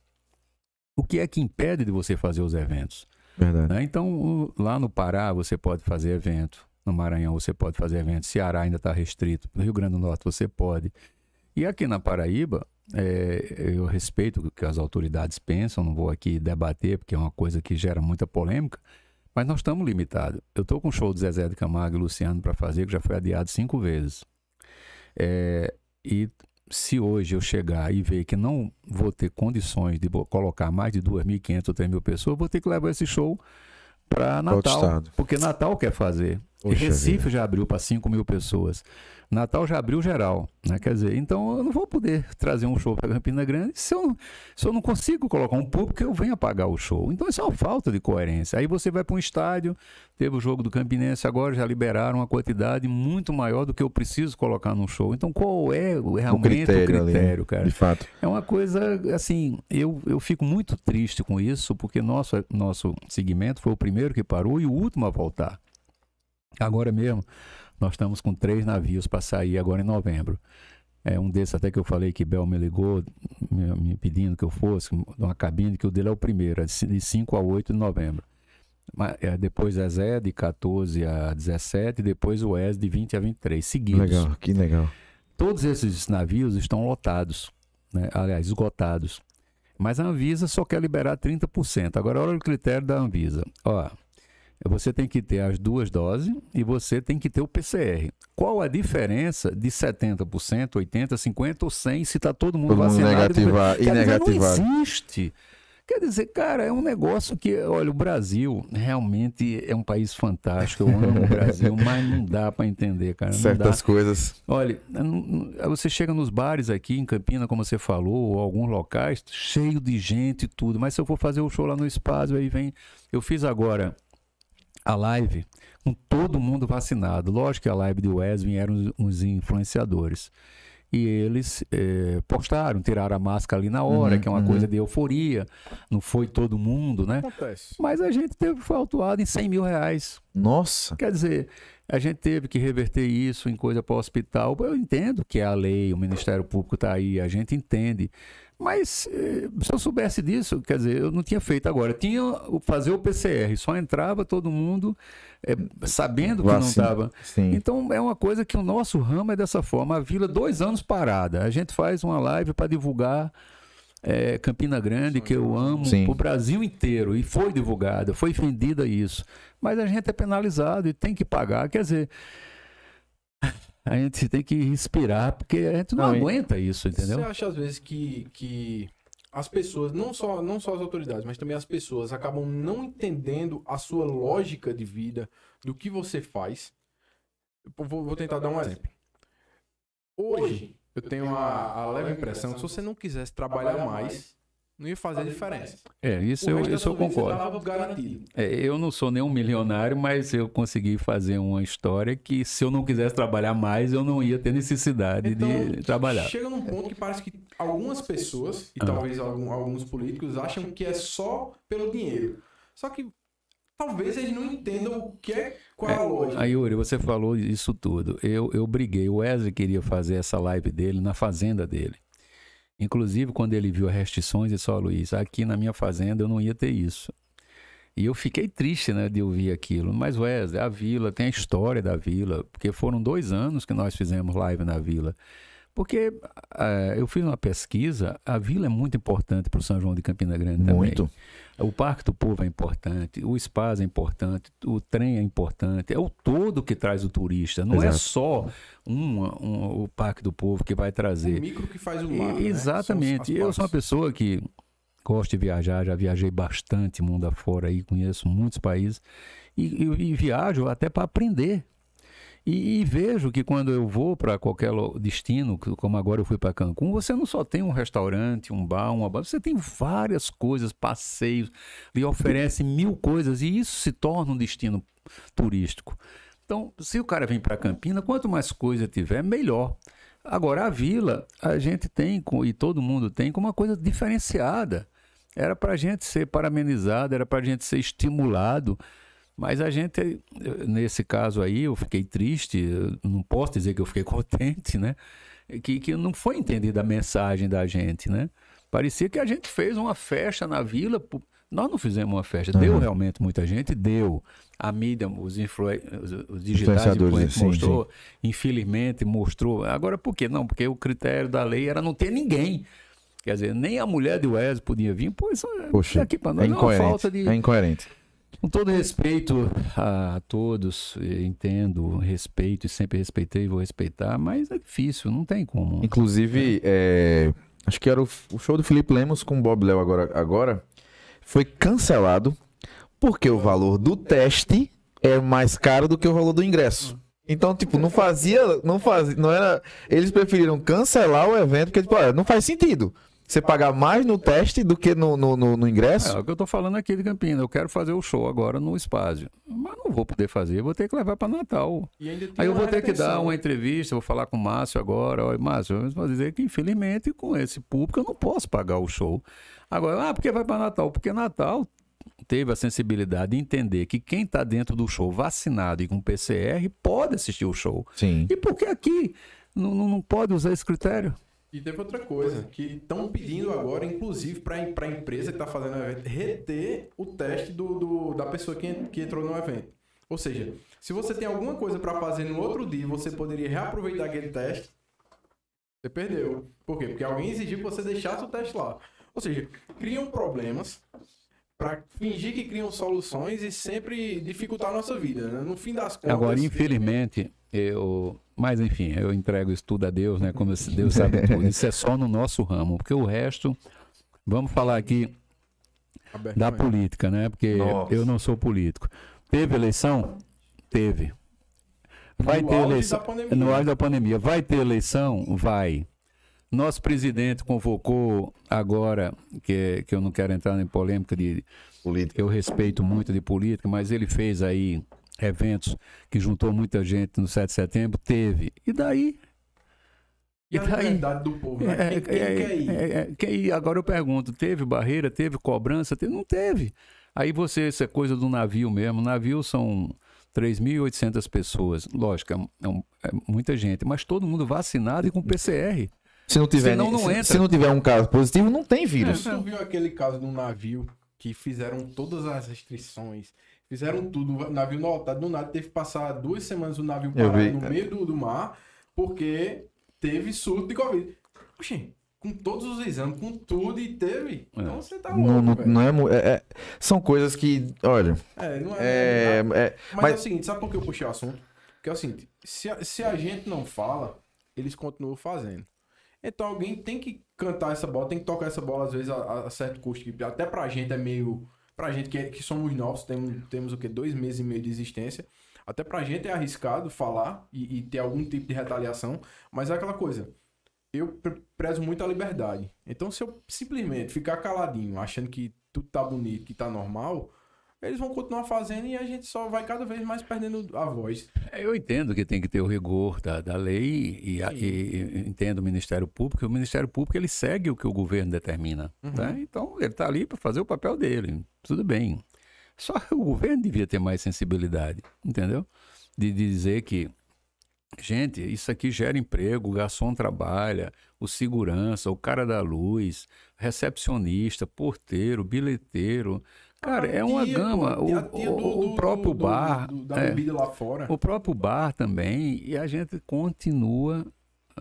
o que é que impede de você fazer os eventos? Verdade. Né? Então, lá no Pará você pode fazer evento, no Maranhão você pode fazer evento, Ceará ainda está restrito, no Rio Grande do Norte você pode. E aqui na Paraíba, é, eu respeito o que as autoridades pensam, não vou aqui debater, porque é uma coisa que gera muita polêmica, mas nós estamos limitados. Eu estou com o show do Zezé de Camargo e Luciano para fazer, que já foi adiado cinco vezes. É, e se hoje eu chegar e ver que não vou ter condições de colocar mais de 2.500 ou 3.000 pessoas, vou ter que levar esse show para Natal. Porque Natal quer fazer. Poxa Recife vida. já abriu para 5 mil pessoas. Natal já abriu geral, né? Quer dizer, então eu não vou poder trazer um show para Campina Grande se eu, se eu não consigo colocar um público eu venha pagar o show. Então isso é uma falta de coerência. Aí você vai para um estádio, teve o jogo do Campinense, agora já liberaram uma quantidade muito maior do que eu preciso colocar num show. Então qual é realmente o critério, o critério ali, cara? De fato. É uma coisa, assim, eu, eu fico muito triste com isso, porque nosso, nosso segmento foi o primeiro que parou e o último a voltar. Agora mesmo, nós estamos com três navios para sair agora em novembro. É um desses até que eu falei que Bel me ligou, me, me pedindo que eu fosse, uma cabine, que o dele é o primeiro, é de 5 a 8 de novembro. Mas, é, depois é Zé de 14 a 17, e depois o ES de 20 a 23, seguidos. Legal, que legal. Todos esses navios estão lotados, né? aliás, esgotados. Mas a Anvisa só quer liberar 30%. Agora, olha o critério da Anvisa. Ó, você tem que ter as duas doses e você tem que ter o PCR. Qual a diferença de 70%, 80%, 50% ou 100% se está todo mundo todo vacinado? Mundo negativar, e negativar. Não existe. Quer dizer, cara, é um negócio que, olha, o Brasil realmente é um país fantástico. Eu amo o Brasil, mas não dá para entender, cara. Certas coisas. Olha, você chega nos bares aqui em Campina, como você falou, ou alguns locais, cheio de gente e tudo. Mas se eu for fazer o show lá no espaço, aí vem. Eu fiz agora a live com todo mundo vacinado. Lógico que a live de Wes vieram os influenciadores. E eles é, postaram, tiraram a máscara ali na hora, uhum, que é uma uhum. coisa de euforia. Não foi todo mundo, né? Acontece. Mas a gente teve, foi autuado em 100 mil reais. Nossa! Quer dizer, a gente teve que reverter isso em coisa para o hospital. Eu entendo que é a lei, o Ministério Público está aí, a gente entende. Mas eh, se eu soubesse disso, quer dizer, eu não tinha feito agora. Tinha fazer o PCR, só entrava todo mundo é, sabendo que não estava. Então é uma coisa que o nosso ramo é dessa forma. A vila, dois anos parada. A gente faz uma live para divulgar é, Campina Grande, que eu amo, o Brasil inteiro. E foi divulgada, foi vendida isso. Mas a gente é penalizado e tem que pagar. Quer dizer a gente tem que respirar, porque a gente não, não aguenta isso, entendeu? Você acha às vezes que, que as pessoas, não só, não só as autoridades, mas também as pessoas acabam não entendendo a sua lógica de vida, do que você faz. Eu vou, vou tentar dar um exemplo. Hoje, eu tenho a, a leve impressão que se você não quisesse trabalhar mais, não ia fazer diferença. É, isso eu, isso eu concordo. É, eu não sou nenhum milionário, mas eu consegui fazer uma história que se eu não quisesse trabalhar mais, eu não ia ter necessidade então, de trabalhar. Chega num ponto que parece que algumas pessoas, e ah. talvez algum, alguns políticos, acham que é só pelo dinheiro. Só que talvez eles não entendam o que é, qual é a lógica. Aí, Yuri, você falou isso tudo. Eu, eu briguei. O Wesley queria fazer essa live dele na fazenda dele. Inclusive, quando ele viu as restrições, ele disse: Ó, oh, Luiz, aqui na minha fazenda eu não ia ter isso. E eu fiquei triste, né, de ouvir aquilo. Mas, Wesley, a Vila tem a história da Vila, porque foram dois anos que nós fizemos live na Vila. Porque uh, eu fiz uma pesquisa, a Vila é muito importante para o São João de Campina Grande também. Muito. O Parque do Povo é importante, o espaço é importante, o trem é importante, é o todo que traz o turista, não é Exato. é só um, um, o Parque do Povo que vai trazer. O micro que faz o mar. E, né? Exatamente. eu sou uma pessoa que gosto de viajar, já viajei bastante mundo afora aí, conheço muitos países e, e, e viajo até para aprender. E, e, vejo que quando eu vou para qualquer destino, como agora eu fui para Cancún, você não só tem um restaurante, um bar, uma bar, você tem várias coisas, passeios, lhe oferece mil coisas e isso se torna um destino turístico. Então, se o cara vem para Campina, quanto mais coisa tiver, melhor. Agora, a vila, a gente tem, e todo mundo tem, como uma coisa diferenciada. Era para a gente ser parabenizado, era para a gente ser estimulado. Mas a gente, nesse caso aí, eu fiquei triste, não posso dizer que eu fiquei contente, né? Que, que não foi entendida a mensagem da gente, né? Parecia que a gente fez uma festa na vila. Nós não fizemos uma festa. Uhum. Deu realmente muita gente? Deu. A mídia, os, influ... os digitais influentes mostrou. Sim. Infelizmente mostrou. Agora por quê? Não, porque o critério da lei era não ter ninguém. Quer dizer, nem a mulher de Wesley podia vir. Pô, isso é Poxa, aqui para nós é, é uma falta de. É incoerente. Com todo respeito a todos, entendo, respeito e sempre respeitei e vou respeitar, mas é difícil, não tem como. Inclusive, é, acho que era o, o, show do Felipe Lemos com o Bob Léo agora, agora foi cancelado porque o valor do teste é mais caro do que o valor do ingresso. Então, tipo, não fazia, não fazia, não era, eles preferiram cancelar o evento porque tipo, não faz sentido você pagar mais no teste do que no, no, no, no ingresso? É, é, o que eu tô falando aqui de Campinas. Eu quero fazer o show agora no espaço. Mas não vou poder fazer, vou ter que levar para Natal. Aí eu vou ter que dar uma entrevista, vou falar com o Márcio agora. Olha, Márcio, eu vou dizer que infelizmente com esse público eu não posso pagar o show. Agora, ah, porque vai para Natal? Porque Natal teve a sensibilidade de entender que quem está dentro do show vacinado e com PCR pode assistir o show. Sim. E por que aqui não, não, não pode usar esse critério? E teve outra coisa, que estão pedindo agora, inclusive, para a empresa que está fazendo o evento, reter o teste do, do, da pessoa que, que entrou no evento. Ou seja, se você tem alguma coisa para fazer no outro dia, você poderia reaproveitar aquele teste, você perdeu. Por quê? Porque alguém exigiu que você deixasse o teste lá. Ou seja, criam problemas para fingir que criam soluções e sempre dificultar a nossa vida. Né? No fim das contas. Agora, infelizmente, eu mas enfim, eu entrego isso tudo a Deus, né? Como Deus sabe tudo. Isso é só no nosso ramo, porque o resto, vamos falar aqui da política, né? Porque Nossa. eu não sou político. Teve eleição? Teve. Vai no ter eleição. No auge da pandemia. Vai ter eleição? Vai. Nosso presidente convocou agora, que, que eu não quero entrar em polêmica de política, eu respeito muito de política, mas ele fez aí eventos que juntou muita gente no 7 de setembro, teve. E daí? E, a daí? do povo, né? É, quem, quem é, quer ir? É, é, quer ir? Agora eu pergunto, teve barreira, teve cobrança? Teve? Não teve. Aí você, isso é coisa do navio mesmo. navio são 3.800 pessoas. Lógico, é, é, é, muita gente, mas todo mundo vacinado e com PCR. Se não tiver, Senão, não entra. Se, se não tiver um caso positivo, não tem vírus. É, você viu aquele caso de um navio que fizeram todas as restrições, Fizeram tudo, o navio lotado, do nada teve que passar duas semanas o navio parado no meio do, do, mar, porque teve surto de Covid. Oxê, com todos os exames, com tudo e teve. É. Então você tá louco, não, não, não é, é, é, São coisas que, olha... É, não é... é, é mas, mas, é o seguinte, sabe por que eu puxei o assunto? Porque é o seguinte, se a, se a gente não fala, eles continuam fazendo. Então alguém tem que cantar essa bola, tem que tocar essa bola às vezes a, a certo custo, que até pra gente é meio Pra gente que, é, que somos novos, temos, temos o que? Dois meses e meio de existência. Até pra gente é arriscado falar e, e ter algum tipo de retaliação, mas é aquela coisa. Eu prezo muito a liberdade. Então, se eu simplesmente ficar caladinho, achando que tudo tá bonito, que tá normal, eles vão continuar fazendo e a gente só vai cada vez mais perdendo a voz. É, eu entendo que tem que ter o rigor da, da lei e, e, e, entendo o Ministério Público. O Ministério Público ele segue o que o governo determina. Uhum. Tá? Então ele está ali para fazer o papel dele. Tudo bem. Só o governo devia ter mais sensibilidade, entendeu? De, de dizer que Gente, isso aqui gera emprego, o garçom trabalha, o segurança, o cara da luz, recepcionista, porteiro, bilheteiro, Cara, é uma tia, gama. pô, O, do- o do- próprio do- bar, do- da é, bebida lá fora. o próprio bar também, e a gente continua,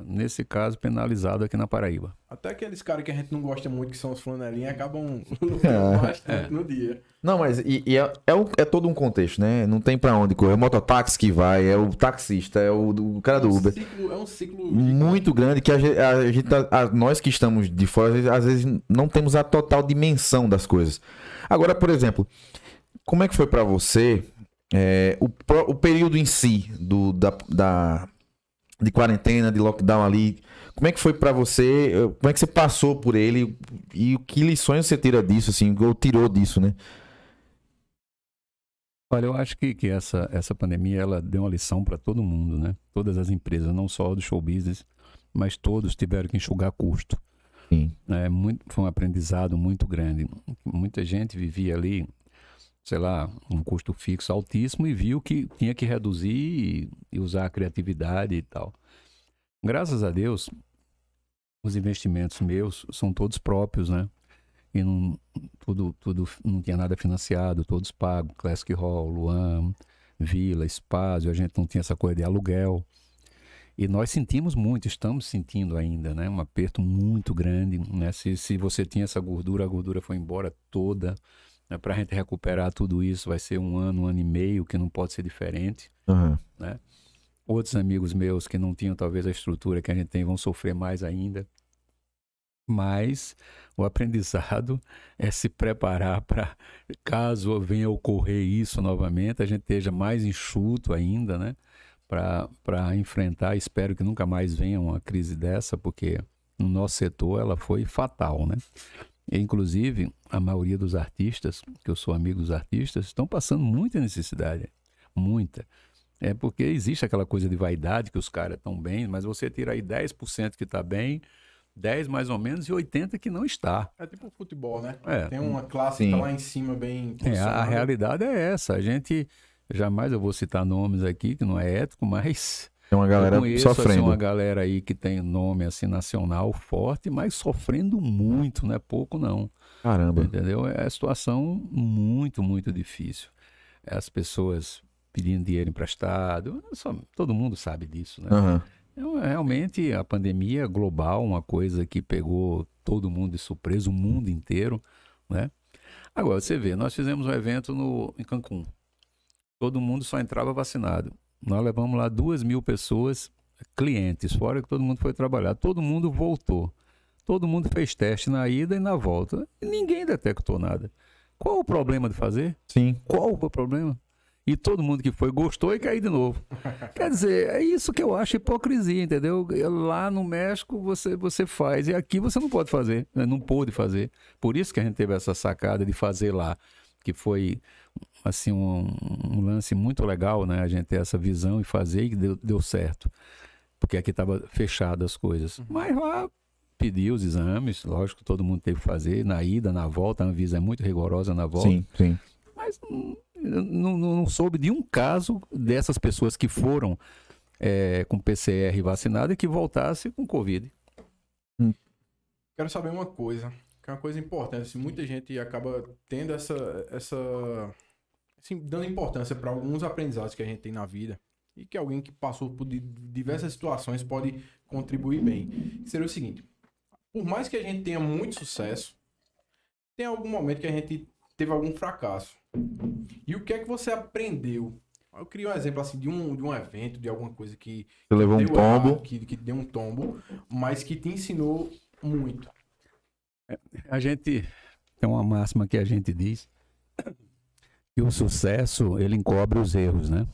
nesse caso, penalizado aqui na Paraíba. Até aqueles caras que a gente não gosta muito, que são os flanelinhas, acabam É. lutando bastante no dia. Não, mas e, e é, é, é todo um contexto, né? Não tem pra onde correr. É o mototáxi que vai, é o taxista, é o, o cara do É um Uber. ciclo- é um ciclo Muito grande que a gente, a gente tá- a- nós que estamos de fora, às vezes, às vezes não temos a total dimensão das coisas. Agora, por exemplo, como é que foi pra você é, o, o período em si do, da, da- de quarentena, de lockdown ali? Como é que foi pra você? Como é que você passou por ele e que lições você tira disso, assim, ou tirou disso, né? Olha, eu acho que, que essa, essa pandemia ela deu uma lição para todo mundo, né? Todas as empresas, não só do show business, mas todos tiveram que enxugar custo. Sim. É muito, foi um aprendizado muito grande. Muita gente vivia ali, sei lá, um custo fixo altíssimo e viu que tinha que reduzir e, usar a criatividade e tal. Graças a Deus, os investimentos meus são todos próprios, né? E não, tudo, tudo não tinha nada financiado, todos pagos. Classic Hall, Luan, Vila, Espásio, a gente não tinha essa coisa de aluguel. E nós sentimos muito, estamos sentindo ainda, né? Um aperto muito grande, né? Se, se você tinha essa gordura, a gordura foi embora toda. Né? Para a gente recuperar tudo isso, vai ser um ano, um ano e meio, que não pode ser diferente. Aham. Outros amigos meus que não tinham talvez a estrutura que a gente tem vão sofrer mais ainda. Mas o aprendizado é se preparar para, caso venha ocorrer isso novamente, a gente esteja mais enxuto ainda, né? Para enfrentar. Espero que nunca mais venha uma crise dessa, porque no nosso setor ela foi fatal, né? E, inclusive, a maioria dos artistas, que eu sou amigo dos artistas, estão passando muita necessidade. Muita. É porque existe aquela coisa de vaidade que os caras estão bem, mas você tira aí 10% que está bem, 10 mais ou menos e 80 que não está. É tipo futebol, né? É. Tem uma classe Sim. que tá lá em cima bem É, a, realidade é essa. A gente jamais eu vou citar nomes aqui que não é ético, mas Tem uma galera eu conheço assim, sofrendo. uma galera aí que tem nome assim nacional forte, mas sofrendo muito, não é pouco não. Caramba. Entendeu? É a situação muito, muito difícil. As pessoas pedindo dinheiro emprestado, só- todo mundo sabe disso, né? Aham. Então, realmente, a pandemia global, uma coisa que pegou todo mundo de surpresa, o mundo inteiro, né? Agora, você vê, nós fizemos um evento no, em Cancún. Todo mundo só entrava vacinado. Nós levamos lá duas mil pessoas, clientes, fora que todo mundo foi trabalhar. Todo mundo voltou. Todo mundo fez teste na ida e na volta. E ninguém detectou nada. Qual o problema de fazer? Sim. Qual o problema? E todo mundo que foi gostou e caiu de novo. Quer dizer, é isso que eu acho hipocrisia, entendeu? Lá no México você, você faz e aqui você não pode fazer, né? não pôde fazer. Por isso que a gente teve essa sacada de fazer lá, que foi assim um, um lance muito legal, né? A gente ter essa visão e fazer e deu, deu certo. Porque aqui estava fechado as coisas. Mas lá pediu os exames, lógico, todo mundo teve que fazer, na ida, na volta, a Anvisa é muito rigorosa na volta. Sim, sim. Mas hum, não, não, não soube de um caso dessas pessoas que foram é, com PCR vacinada e que voltasse com Covid. Quero saber uma coisa, que é uma coisa importante. Assim, muita gente acaba tendo essa. essa assim, dando importância para alguns aprendizados que a gente tem na vida. E que alguém que passou por di- diversas situações pode contribuir bem. Que seria o seguinte: por mais que a gente tenha muito sucesso, tem algum momento que a gente teve algum fracasso. E o que é que você aprendeu? Eu queria um exemplo assim de um, de um evento, de alguma coisa que Você levou um tombo. errado, que, que deu um tombo, mas que te ensinou muito. A gente tem uma máxima que a gente diz que o sucesso ele encobre os erros, né?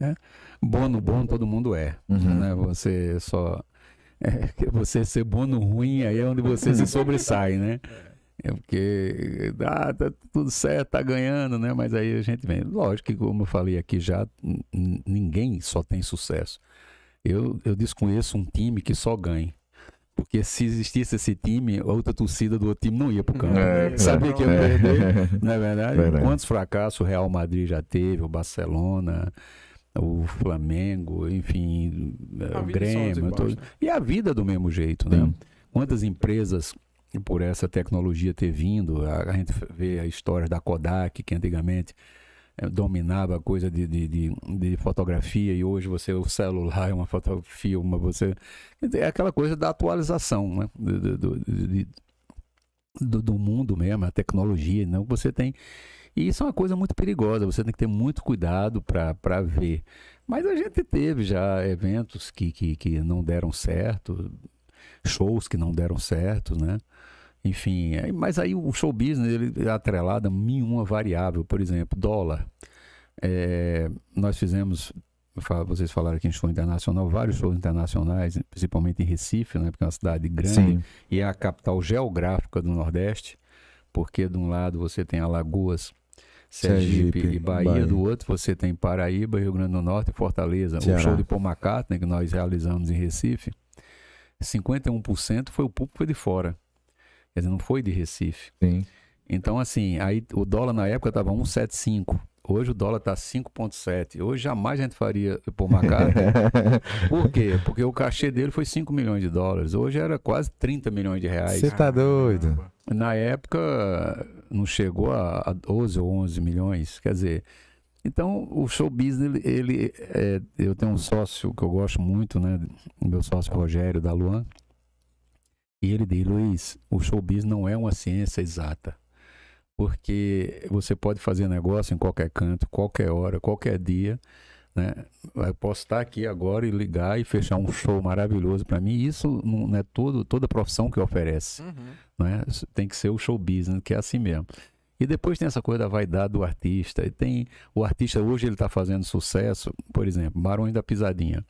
É, bom no bom todo mundo é, Uhum. né? Você só é, você ser bom no ruim aí é onde você se sobressai, né? É porque ah, tá tudo certo, tá ganhando, né? Mas aí a gente vem. Lógico que, como eu falei aqui já, ninguém só tem sucesso. Eu, eu desconheço um time que só ganhe. Porque se existisse esse time, a outra torcida do outro time não ia pro campo. É, Sabia é, que ia é. perder, não é verdade? Verdade. Quantos fracassos o Real Madrid já teve, o Barcelona, o Flamengo, enfim, A o Grêmio. todo- né? E a vida do mesmo jeito, né? Sim. Quantas empresas por essa tecnologia ter vindo. A, a gente vê a história da Kodak, que antigamente dominava a coisa de, de, de, de fotografia e hoje você o celular é uma fotografia, uma você é aquela coisa da atualização, né? Do, do, de- do, do mundo mesmo, a tecnologia, não você tem e isso é uma coisa muito perigosa, você tem que ter muito cuidado para ver. Mas a gente teve já eventos que, que, que não deram certo, shows que não deram certo, né? Enfim, mas aí o show business ele é atrelado a nenhuma variável, por exemplo, dólar. É, nós fizemos, vocês falaram aqui em show internacional, vários shows internacionais, principalmente em Recife, né? Porque é uma cidade grande Sim. e é a capital geográfica do Nordeste, porque de um lado você tem Alagoas, Sergipe, Sergipe, e Bahia, Bahia. do outro você tem Paraíba, Rio Grande do Norte e Fortaleza. Ceará. O show de Paul McCartney que nós realizamos em Recife, 51% foi o público foi de fora. Quer dizer, não foi de Recife. Sim. Então, assim, aí o dólar na época estava 1,75. Hoje o dólar está 5,7. Hoje jamais a gente faria Paul McCartney. Por quê? Porque o cachê dele foi 5 milhões de dólares. Hoje era quase 30 milhões de reais. Você tá doido? Na época não chegou a, a 12 ou 11 milhões. Quer dizer, então o show business, ele, ele, é, eu tenho um sócio que eu gosto muito, né? O meu sócio Rogério da Luan. E ele diz, Luiz, o show business não é uma ciência exata. Porque você pode fazer negócio em qualquer canto, qualquer hora, qualquer dia. Né? Eu posso estar aqui agora e ligar e fechar um show maravilhoso para mim. Isso não é todo, toda profissão que oferece Uhum. né? Tem que ser o show business, que é assim mesmo. E depois tem essa coisa da vaidade do artista. E tem o artista hoje ele está fazendo sucesso, por exemplo, Barões da Pisadinha.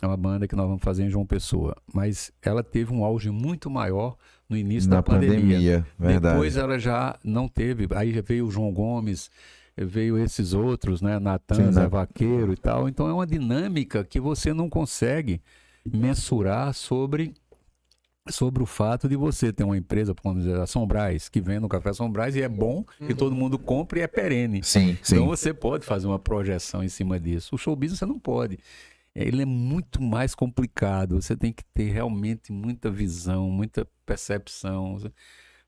É uma banda que nós vamos fazer em João Pessoa, mas ela teve um auge muito maior no início Na da pandemia. pandemia, verdade. Depois ela já não teve. Aí veio o João Gomes, veio esses outros, né? Natan, Sim, Zé né? Vaqueiro e tal. Então é uma dinâmica que você não consegue mensurar sobre sobre o fato de você ter uma empresa, como dizer, a Sombrais, que vende no Café Sombrais e é bom, que todo mundo compra e é perene. Sim, sim. Então você pode fazer uma projeção em cima disso. O show business você não pode. Ele é muito mais complicado. Você tem que ter realmente muita visão, muita percepção.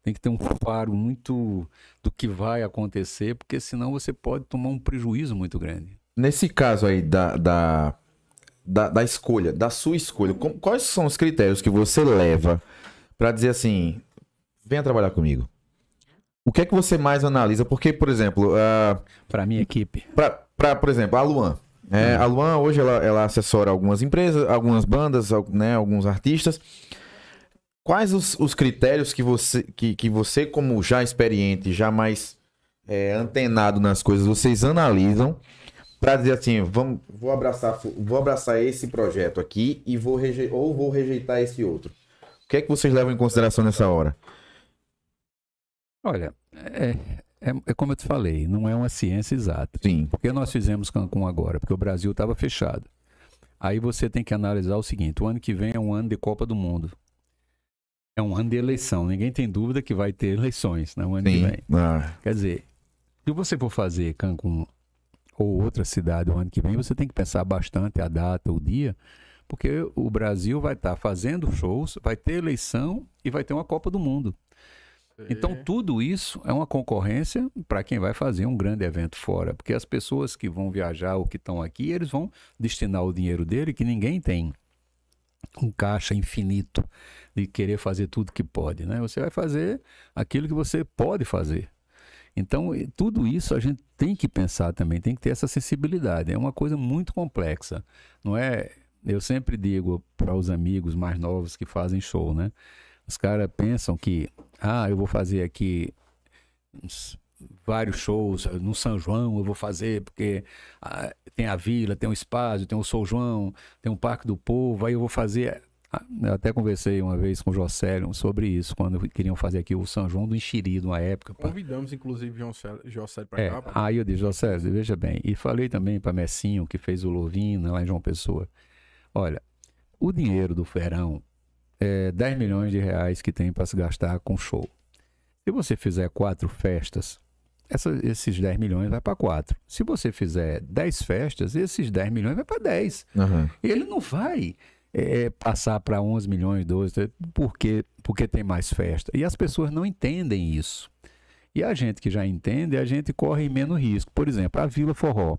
Tem que ter um faro muito do que vai acontecer, porque senão você pode tomar um prejuízo muito grande. Nesse caso aí da, da, da, da escolha, da sua escolha, quais são os critérios que você leva pra dizer assim, venha trabalhar comigo? O que é que você mais analisa? Porque, por exemplo, ah, Para minha equipe. pra, por exemplo, a Luan. É, A Luan hoje ela, ela assessora algumas empresas, algumas bandas, né, alguns artistas. Quais os, os critérios que você, que, que você, como já experiente, já mais é, antenado nas coisas, vocês analisam para dizer assim, vamos, vou abraçar, vou abraçar esse projeto aqui e vou reje- ou vou rejeitar esse outro. O que é que vocês levam em consideração nessa hora? Olha, é, é, é como eu te falei, não é uma ciência exata. Sim, Por que nós fizemos Cancún agora? Porque o Brasil estava fechado. Aí você tem que analisar o seguinte: o ano que vem é um ano de Copa do Mundo. É um ano de eleição. Ninguém tem dúvida que vai ter eleições no ano que sim. vem. Ah, Quer dizer, se você for fazer Cancún ou outra cidade o ano que vem, você tem que pensar bastante a data, o dia, porque o Brasil vai estar fazendo shows, vai ter eleição e vai ter uma Copa do Mundo. Então, tudo isso é uma concorrência para quem vai fazer um grande evento fora. Porque as pessoas que vão viajar ou que estão aqui, eles vão destinar o dinheiro dele que ninguém tem um caixa infinito de querer fazer tudo que pode. Né? Você vai fazer aquilo que você pode fazer. Então, tudo isso a gente tem que pensar também, tem que ter essa sensibilidade. É uma coisa muito complexa. Não é. Eu sempre digo para os amigos mais novos que fazem show, né? Os caras pensam que, ah, eu vou fazer aqui uns vários shows no São João, eu vou fazer porque ah, tem a vila, tem o espaço, tem o São João, tem o Parque do Povo, aí eu vou fazer. Ah, Eu até conversei uma vez com o Jocélio sobre isso, quando queriam fazer aqui o São João do Enxeri, numa época. pra- Convidamos, inclusive, Célio- José pra é, cá. pra- aí eu disse, José, veja bem. E falei também para Messinho, que fez o Lovina lá em João Pessoa. Olha, o dinheiro do verão é 10 milhões de reais que tem para se gastar com show. Se você fizer quatro festas, essa- esses 10 milhões vai para quatro. Se você fizer 10 festas, esses 10 milhões vai para 10. aham. Ele não vai é, passar para 11 milhões, 12, porque, porque tem mais festa. E as pessoas não entendem isso. E a gente que já entende, a gente corre menos risco. Por exemplo, a Vila Forró.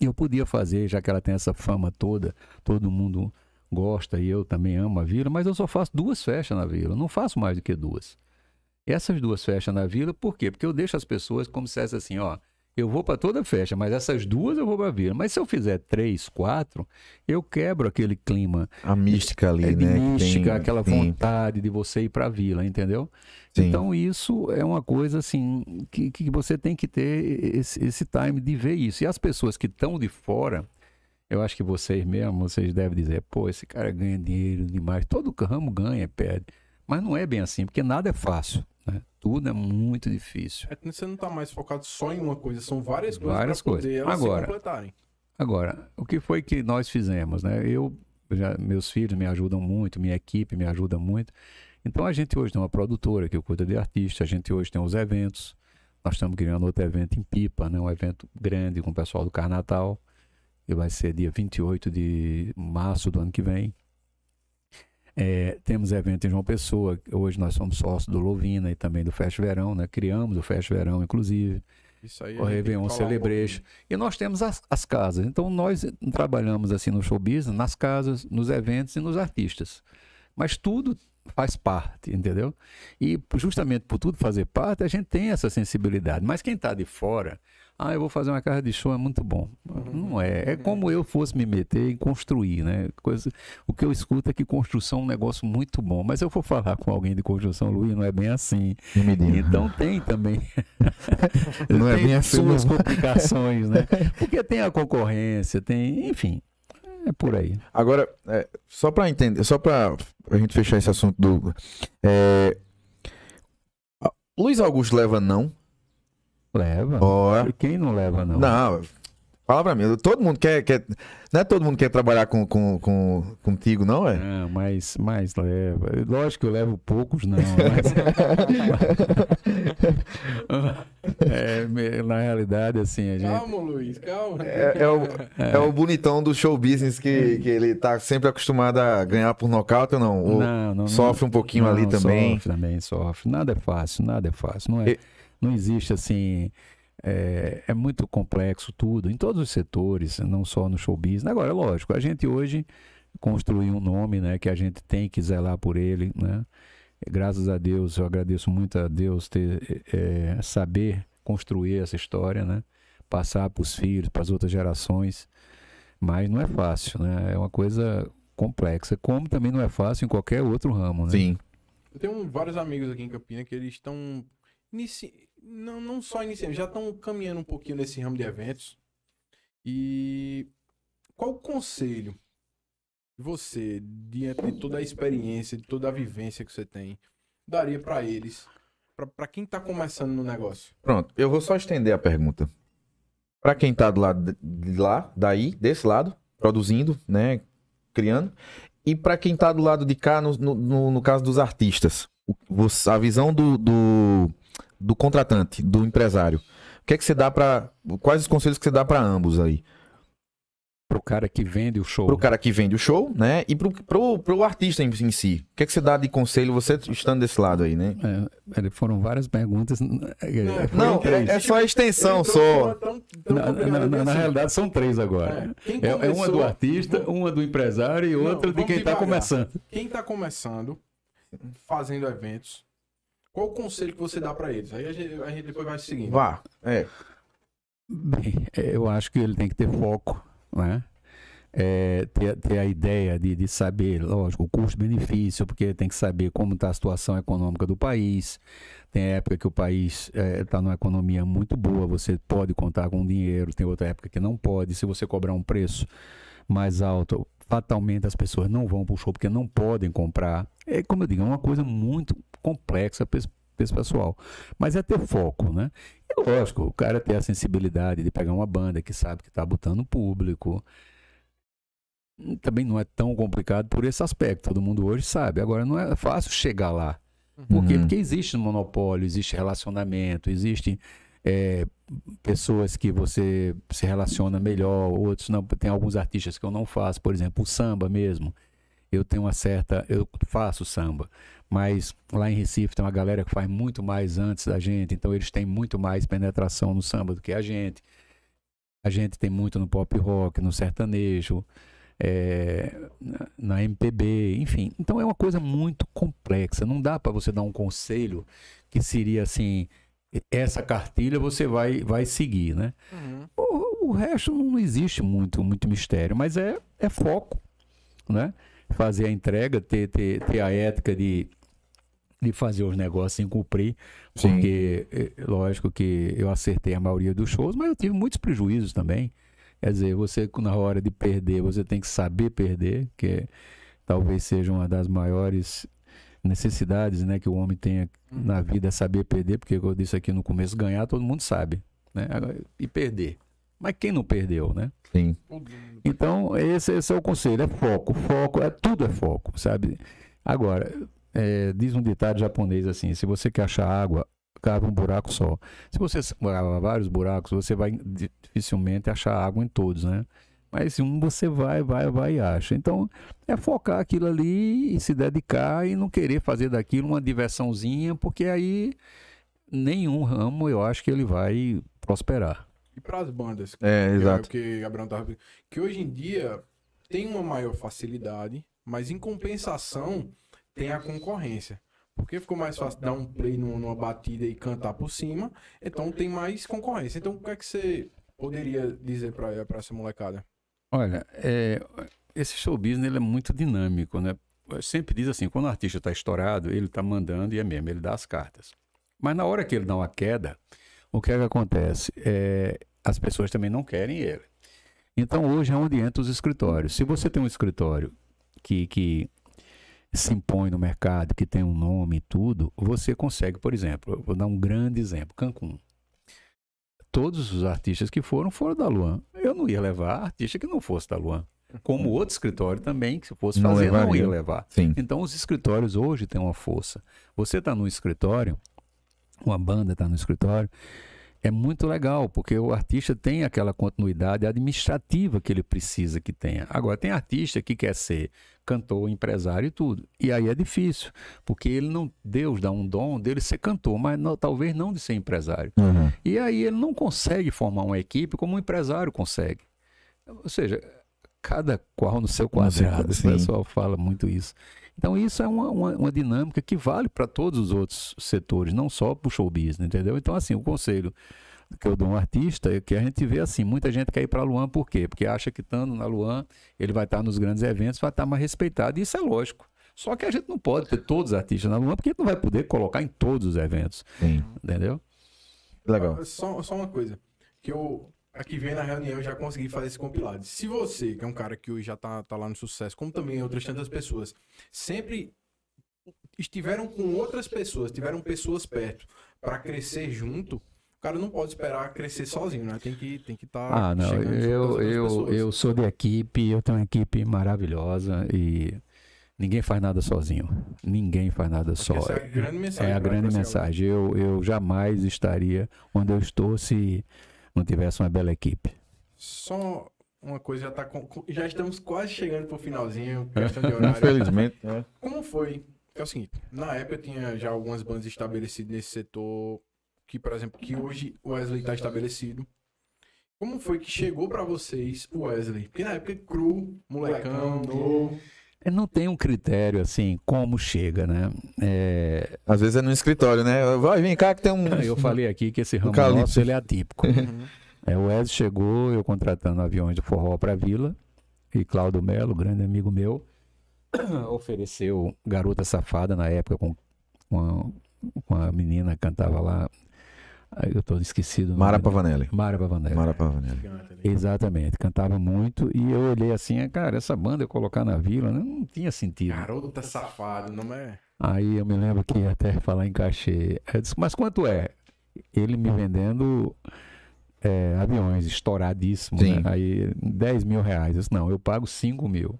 Eu podia fazer, já que ela tem essa fama toda, todo mundo gosta e eu também amo a vila, mas eu só faço duas festas na vila, não faço mais do que duas. Essas duas festas na vila, por quê? Porque eu deixo as pessoas como se fosse assim, ó, eu vou para toda festa, mas essas duas eu vou para a vila. Mas se eu fizer três, quatro, eu quebro aquele clima. A mística ali, é, de né? mística, Tem- aquela sim, vontade de você ir para a vila, entendeu? sim. Então isso é uma coisa assim que, que você tem que ter esse, esse time de ver isso. E as pessoas que estão de fora, eu acho que vocês mesmo, vocês devem dizer, pô, esse cara ganha dinheiro demais. Todo ramo ganha, perde. Mas não é bem assim, porque nada é fácil. né? Tudo é muito difícil. É Você não tá mais focado só em uma coisa, são várias coisas Várias para poder coisas. elas Agora, se completarem. Agora, o que foi que nós fizemos, né? Eu, já- meus filhos me ajudam muito, minha equipe me ajuda muito. Então a gente hoje tem uma produtora que cuida de artistas, a gente hoje tem os eventos. Nós estamos criando outro evento em Pipa, né? Um evento grande com o pessoal do Carnatal, que vai ser dia 28 de março do ano que vem. É, temos evento em João Pessoa, hoje nós somos sócios do Lovina e também do Fest Verão, né? Criamos o Fest Verão, inclusive Isso aí. o Réveillon falar um. E nós temos as, as casas. Então nós trabalhamos assim no show business, nas casas, nos eventos e nos artistas. Mas tudo faz parte, entendeu? E justamente por tudo fazer parte, a gente tem essa sensibilidade. Mas quem está de fora, ah, eu vou fazer uma casa de show, é muito bom. Não é. É como eu fosse me meter em construir, né? Coisa, o que eu escuto é que construção é um negócio muito bom. Mas eu vou falar com alguém de construção, Luiz, não é bem assim. Então tem também. Não é tem bem assim, suas não. complicações, né? Porque tem a concorrência, tem, enfim, é por aí. Agora, é, só pra entender, só pra a gente fechar esse assunto do. é, Luiz Augusto leva não? Leva. E Quem não leva não? não. Fala pra mim, todo mundo quer. quer não é todo mundo quer trabalhar com, com, com- contigo, não é? Não, mas, mas leva. Lógico que eu levo poucos, não. Mas... É, na realidade, assim, a gente. Calma, Luiz, calma. É, é o, é o bonitão do show business que, que ele tá sempre acostumado a ganhar por nocaute ou não? Ou Não, não, sofre um pouquinho não, ali também. Sofre também, sofre. Nada é fácil, nada é fácil. Não, é, E- não existe assim. É, é muito complexo tudo, em todos os setores, não só no show business. Agora, é lógico, a gente hoje construiu um nome né, que a gente tem que zelar por ele. Né? Graças a Deus, eu agradeço muito a Deus ter é, saber construir essa história, né? passar para os filhos, para as outras gerações. Mas não é fácil, né? é uma coisa complexa, como também não é fácil em qualquer outro ramo. Né? Sim. Eu tenho vários amigos aqui em Campina que eles estão. Inici... Não, não só iniciando, já estão caminhando um pouquinho nesse ramo de eventos. E qual o conselho que você, diante de toda a experiência, de toda a vivência que você tem, daria para eles, para quem tá começando no negócio? Pronto, eu vou só estender a pergunta. Pra quem tá do lado de- lá, daí, desse lado, produzindo, né, criando, e pra quem tá do lado de cá, no, no, no- caso dos artistas, a visão do, do, do contratante, do empresário. O que é que você dá pra. Quais os conselhos que você dá pra ambos aí? Pro cara que vende o show. Pro cara que vende o show, né, e pro, pro, pro artista em, em si. O que é que você dá de conselho, você estando desse lado aí, né? É, foram várias perguntas. é, foram Não, três. é, é só a extenção, Ele só. tão- tão Na, na- na- na assim, realidade, são três agora. É, É, é uma do artista, uma do empresário e Não, outra de vamos quem está começando. Quem tá começando, fazendo eventos, qual o conselho que você dá para eles? Aí a gente, a gente depois vai seguindo. Vá. É. Bem, é, eu acho que ele tem que ter foco, né? É, ter, ter a ideia de, de saber, lógico, o custo-benefício, porque tem que saber como está a situação econômica do país. Tem época que o país está numa economia muito boa, você pode contar com dinheiro, tem outra época que não pode. Se você cobrar um preço mais alto, fatalmente as pessoas não vão para o show porque não podem comprar. É como eu digo, é uma coisa muito complexa para esse pessoal. Mas é ter foco, né? E lógico, o cara ter a sensibilidade de pegar uma banda que sabe que está botando público. Também não é tão complicado por esse aspecto, todo mundo hoje sabe. Agora, não é fácil chegar lá. Por quê? Uhum. Porque existe monopólio, existe relacionamento, existe é, pessoas que você se relaciona melhor, outros não. Tem alguns artistas que eu não faço, por exemplo, o samba mesmo. Eu tenho uma certa. Eu faço samba, mas lá em Recife tem uma galera que faz muito mais antes da gente, então eles têm muito mais penetração no samba do que a gente. A gente tem muito no pop rock, no sertanejo, é, na MPB, enfim. Então é uma coisa muito complexa. Não dá para você dar um conselho que seria assim essa cartilha você vai, vai seguir, né? Uhum. O, o, resto não existe muito, muito mistério, mas é, é foco, né? Fazer a entrega, ter, ter, ter a ética de, de fazer os negócios sem cumprir, porque é, lógico que eu acertei a maioria dos shows, mas eu tive muitos prejuízos também. Quer dizer, você na hora de perder, você tem que saber perder, que talvez seja uma das maiores necessidades né, que o homem tem na uhum. vida é saber perder, porque eu disse aqui no começo, ganhar todo mundo sabe, né? E perder. Mas quem não perdeu, né? Sim. Então, esse, esse é o conselho, é foco. Foco, é tudo é foco, sabe? Agora, é, diz um ditado japonês assim, se você quer achar água, cava um buraco só. Se você cava vários buracos, você vai dificilmente achar água em todos, né? Mas um você vai, vai, vai e acha. Então, é focar aquilo ali e se dedicar e não querer fazer daquilo uma diversãozinha, porque aí nenhum ramo eu acho que ele vai prosperar. E para as bandas? É, que, exato. Que, Gabriel tava... que hoje em dia tem uma maior facilidade, mas em compensação tem a concorrência. Porque ficou mais fácil dar um play numa batida e cantar por cima, então tem mais concorrência. Então, o que é que você poderia dizer para essa molecada? Olha, é, esse show business ele é muito dinâmico, né? Eu sempre diz assim, quando o artista está estourado, ele está mandando e é mesmo, ele dá as cartas. Mas na hora que ele dá uma queda, o que é que acontece? É, as pessoas também não querem ele. Então hoje é onde entra os escritórios. Se você tem um escritório que, que se impõe no mercado, que tem um nome e tudo, você consegue, por exemplo, vou dar um grande exemplo, Cancún todos os artistas que foram foram da Luan. Eu não ia levar artista que não fosse da Luan. Como outro escritório também, que se fosse não fazer, levaria. não ia levar. Sim. Então, os escritórios hoje têm uma força. Você está no escritório, uma banda está no escritório, é muito legal, porque o artista tem aquela continuidade administrativa que ele precisa que tenha. Agora, tem artista que quer ser cantor, empresário e tudo. E aí é difícil, porque ele não, Deus dá um dom dele ser cantor, mas não, talvez não de ser empresário. Uhum. E aí ele não consegue formar uma equipe como um empresário consegue. Ou seja, cada qual no seu quadrado, o pessoal fala muito isso. Então isso é uma, uma, uma dinâmica que vale para todos os outros setores, não só para o show business, entendeu? Então assim, o conselho que eu dou um artista é que a gente vê assim, muita gente quer ir para a Luan por quê? Porque acha que estando na Luan, ele vai estar nos grandes eventos, vai estar mais respeitado, e isso é lógico. Só que a gente não pode ter todos os artistas na Luan, porque não vai poder colocar em todos os eventos. Sim. Entendeu? Legal. Ah, só, só uma coisa, que eu aqui vem na reunião já consegui fazer esse compilado. Se você, que é um cara que hoje já tá, tá lá no sucesso, como também outras tantas pessoas, sempre estiveram com outras pessoas, tiveram pessoas perto para crescer junto, o cara não pode esperar crescer sozinho, né? Tem que tem que estar tá Ah, não, eu eu, eu sou de equipe, eu tenho uma equipe maravilhosa e ninguém faz nada sozinho. Ninguém faz nada Porque só. Essa é a grande mensagem. É a grande mensagem. Eu, eu jamais estaria onde eu estou se não tivesse uma bela equipe. Só uma coisa, já, tá com, já estamos quase chegando pro finalzinho, questão de horário. Infelizmente. É. Como foi? É o seguinte, na época eu tinha já algumas bandas estabelecidas nesse setor, que, por exemplo, que hoje o Wesley está estabelecido. Como foi que chegou para vocês o Wesley? Porque na época cru, molecão, novo. Não tem um critério assim, como chega, né? É... Às vezes é no escritório, né? Vai, vem cá que tem um. Eu falei aqui que esse ramo um nosso ele é atípico. Uhum. É, o Wesley chegou, eu contratando aviões de forró para a vila, e Cláudio Melo, grande amigo meu, ofereceu Garota Safada na época com, com, a, com a menina que cantava lá, eu tô esquecido. Mara Pavanelli. Mara Pavanelli. Mara Pavanelli. Exatamente, cantava muito e eu olhei assim, cara, essa banda eu colocar na vila não, não tinha sentido. Garota safado, não é? Aí eu me lembro que até falar em cachê. Eu disse, mas quanto é? Ele me vendendo é, aviões estouradíssimos, né? Aí 10 mil reais. Eu disse, não, eu pago 5 mil.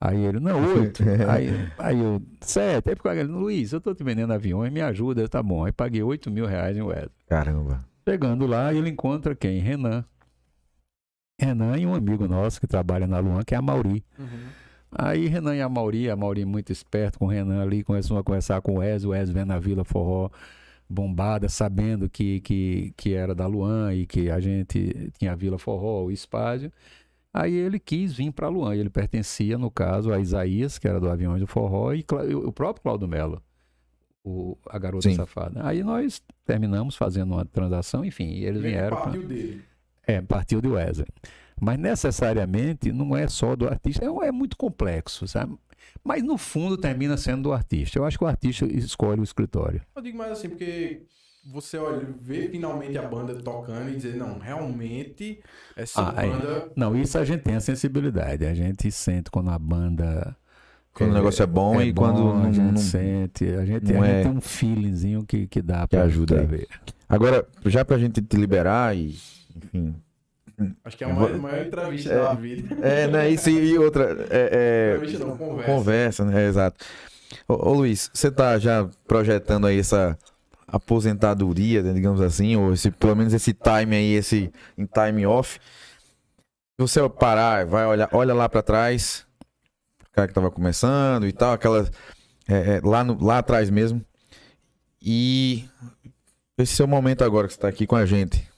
Aí ele, não, oito. aí, aí eu, sete. Aí ficou ele, Luiz, eu tô te vendendo aviões, me ajuda. tá bom. Aí paguei oito mil reais em Wesley. Caramba. Chegando lá, ele encontra quem? Renan. Renan e um amigo nosso que trabalha na Luan, que é a Mauri. Uhum. Aí Renan e a Mauri, a Mauri muito esperto com o Renan ali, começou a conversar com o Wes, o Wes vendo na Vila Forró bombada, sabendo que, que, que era da Luan e que a gente tinha a Vila Forró, o Espásio. Aí ele quis vir para Luan. Ele pertencia, no caso, a Isaías, que era do Aviões do Forró, e o próprio Claudio Mello, o, a garota Sim. safada. Aí nós terminamos fazendo uma transação, enfim, e eles ele vieram. Partiu pra... dele. É, partiu de Wesley. Mas necessariamente não é só do artista, é, é muito complexo, sabe? Mas no fundo termina sendo do artista. Eu acho que o artista escolhe o escritório. Eu digo mais assim, porque você olha, vê finalmente a banda tocando e dizer, não, realmente essa ah, banda. É. Não, isso a gente tem a sensibilidade. A gente sente quando a banda. Quando é, o negócio é bom é e bom, quando não, a gente não, sente. A gente, não a gente é... tem um feelingzinho que, que dá que pra ajuda. Ver. Agora, já pra gente te liberar e, enfim, Acho que é a maior, maior entrevista é, da vida. É, né? Isso e outra. É, é, entrevista não, conversa. Conversa, né? Exato. Ô, ô, Luiz, você tá já projetando aí essa aposentadoria, né, digamos assim, ou esse, pelo menos esse time aí, esse em time off. Se você parar, vai olhar, olha lá para trás, o cara que tava começando e tal, aquela é, é, lá, no, lá atrás mesmo. E esse é o momento agora que você tá aqui com a gente.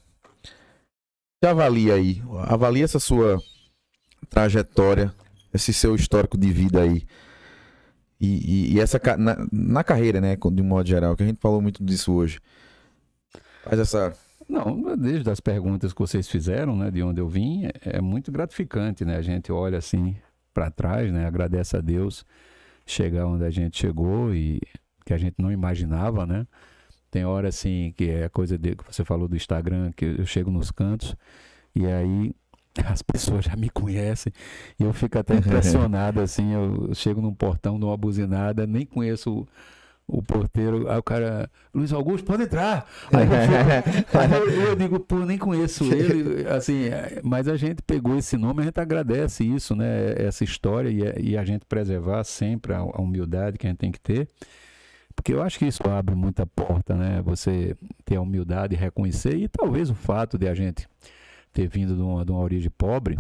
Você avalia aí, avalia essa sua trajetória, esse seu histórico de vida aí. E, e, e essa na, na, carreira, né, de um modo geral, que a gente falou muito disso hoje. Faz essa. Não, desde as perguntas que vocês fizeram, né, de onde eu vim, é, é muito gratificante, né? A gente olha assim para trás, né, agradece a Deus chegar onde a gente chegou e que a gente não imaginava, né? Tem hora assim que é a coisa de, que você falou do Instagram, que eu chego nos cantos e aí as pessoas já me conhecem e eu fico até impressionado assim. Eu chego num portão, dou uma buzinada, nem conheço o, o porteiro, aí o cara, Luiz Augusto, pode entrar. Aí eu, eu, eu, digo, pô, nem conheço ele, assim, mas a gente pegou esse nome, a gente agradece isso, né? Essa história e, e a gente preservar sempre a, a humildade que a gente tem que ter. Porque eu acho que isso abre muita porta, né? Você ter a humildade reconhecer, e talvez o fato de a gente ter vindo de uma, de uma origem pobre,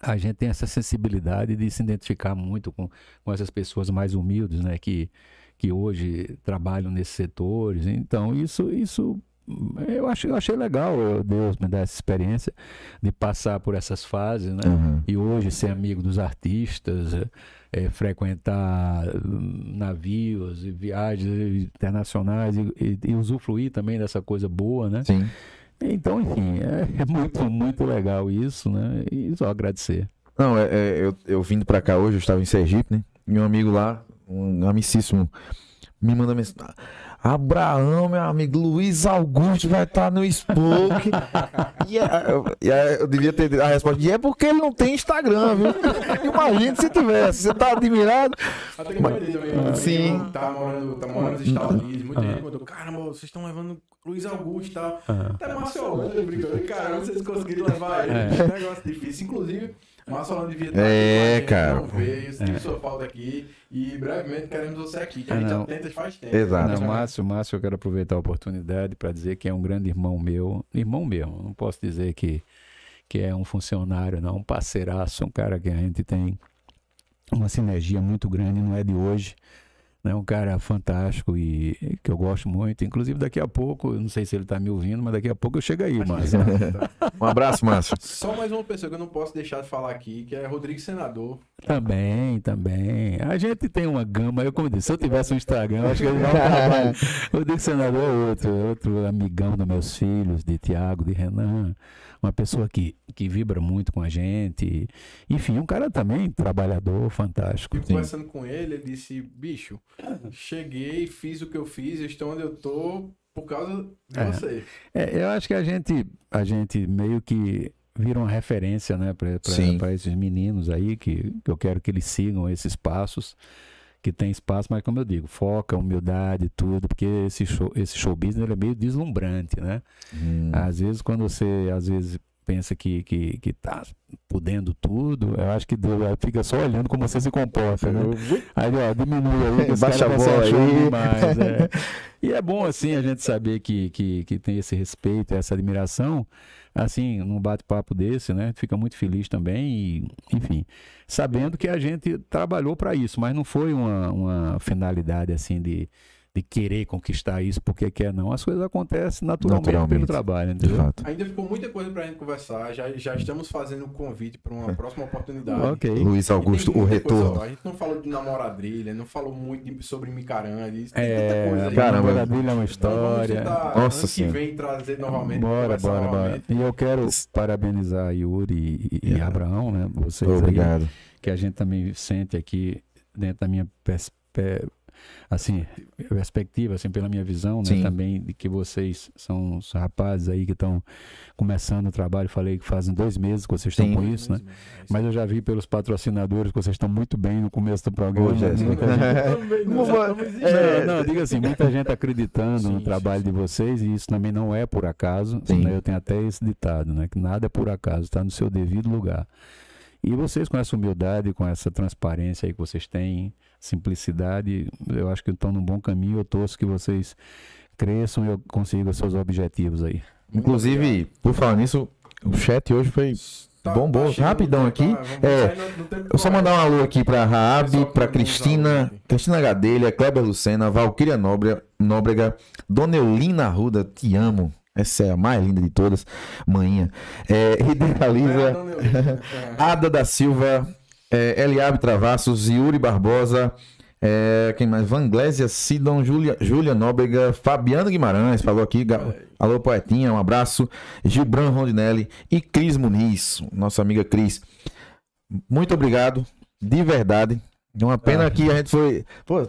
a gente tem essa sensibilidade de se identificar muito com, com essas pessoas mais humildes, né? Que, que hoje trabalham nesses setores. Então, isso, isso eu, achei, eu achei legal Deus me dar essa experiência de passar por essas fases, né? Uhum. E hoje ser amigo dos artistas, é, frequentar hum, navios e viagens internacionais e, e, e, usufruir também dessa coisa boa, né? Sim. Então, enfim, é, é muito, muito legal isso, né? E só agradecer. Não, é, é eu, eu vindo para cá hoje, eu estava em Sergipe, né? E um amigo lá, um amicíssimo, me manda mensagem. Abraão, meu amigo, Luiz Augusto vai estar tá no Spoke. e, eu, eu devia ter a resposta. E é porque ele não tem Instagram, viu? Imagina se tivesse. Você tá admirado. Até que Mas, também, sim. Tá morando, tá morando nos Estados Unidos. Muita gente mandou, caramba, vocês estão levando Luiz Augusto e tal. Até Marcelo Holanda brincando. Caramba, vocês conseguiram levar ele. É. um negócio difícil. Inclusive, Márcio Holanda devia estar é, aqui, cara. não veio, sentiu é. sua falta aqui. E brevemente queremos você aqui, que a gente não. já tenta faz tempo. Exato. Não, Márcio, Márcio, eu quero aproveitar a oportunidade para dizer que é um grande irmão meu. Irmão mesmo, não posso dizer que, que é um funcionário, não, um parceiraço, um cara que a gente tem uma sinergia muito grande, não é de hoje né? Um cara fantástico e que eu gosto muito. Inclusive, daqui a pouco, não sei se ele está me ouvindo, mas daqui a pouco eu chego aí, Márcio. um abraço, Márcio. Só mais uma pessoa que eu não posso deixar de falar aqui, que é Rodrigo Senador. Também, também. A gente tem uma gama, eu como disse, se eu tivesse um Instagram, eu acho que ele não trabalho. Rodrigo Senador é outro, é outro amigão dos meus filhos, de Tiago, de Renan uma pessoa que, que vibra muito com a gente. Enfim, um cara também trabalhador, fantástico. E conversando com ele, ele disse: bicho, cheguei, fiz o que eu fiz, estou onde eu tô por causa de é, você. É, eu acho que a gente, a gente meio que vira uma referência né, para esses meninos aí, que, que eu quero que eles sigam esses passos que tem espaço, mas como eu digo, foca, humildade, tudo, porque esse show, esse show business é meio deslumbrante, né? Hum. Às vezes, quando você, às vezes, pensa que, que, que tá podendo tudo, eu acho que fica só olhando como você se comporta, né? Aí, ó, diminui aí, Baixa a bola aí. demais, é. E é bom, assim, a gente saber que, que, que tem esse respeito, essa admiração, assim, num bate-papo desse, né? Fica muito feliz também e, enfim, sabendo que a gente trabalhou para isso, mas não foi uma, uma finalidade, assim, de, de querer conquistar isso porque quer, não. As coisas acontecem naturalmente, Naturalmente. pelo trabalho, De entendeu? fato. Ainda ficou muita coisa pra gente conversar. Já, já estamos fazendo um convite para uma próxima oportunidade. Ok. Luiz Augusto, o coisa, retorno. ó. a gente não falou de namoradrilha, não falou muito de- sobre Micarande. Tem É, coisa aí. Caramba. Maravilha é uma Então vamos história. tentar, Nossa Senhora. vem trazer novamente. Bora, bora, bora. E eu quero parabenizar a Yuri e, e É. Abraão, né? Vocês aí, Obrigado. que a gente também sente aqui dentro da minha pers- pe- assim, perspectiva, assim, pela minha visão, né? Sim. Também de que vocês são os rapazes aí que estão começando o trabalho. Falei que fazem dois meses que vocês estão Sim. com isso, né? Mas eu já vi pelos patrocinadores que vocês estão muito bem no começo do programa. Ô, Jéssica. Muita gente- Também não, Não. É, não, diga assim, muita gente acreditando Sim, no sim, trabalho sim. de vocês e isso também não é por acaso. Sim. né? Eu tenho até esse ditado, né? Que nada é por acaso, está no seu devido lugar. E vocês com essa humildade, com essa transparência aí que vocês têm, simplicidade, eu acho que estão num bom caminho. Eu torço que vocês cresçam e consigam seus objetivos aí. Inclusive, por falar nisso, o chat hoje foi. Tá- bombou tá rapidão aqui. tá? É, no- Eu só mandar um alô aqui pra Raab, uns Cristina. Cristina Gadelha, Kleber Lucena, Valquíria Nóbrega, Nóbrega, Dona Eulina Arruda, te amo. Essa é a mais linda de todas, manhinha. É, É, Idealiza, Eulina. É. Ada da Silva, é, Eliabe Travassos, Yuri Barbosa, é, quem mais? Vanglésia Sidon, Júlia, Júlia Nóbrega, Fabiano Guimarães, falou aqui. ga- Alô, Poetinha, um abraço. Gilbran Rondinelli e Cris Muniz, nossa amiga Cris. Muito obrigado, de verdade. É uma pena Ah. que a gente foi. Pô,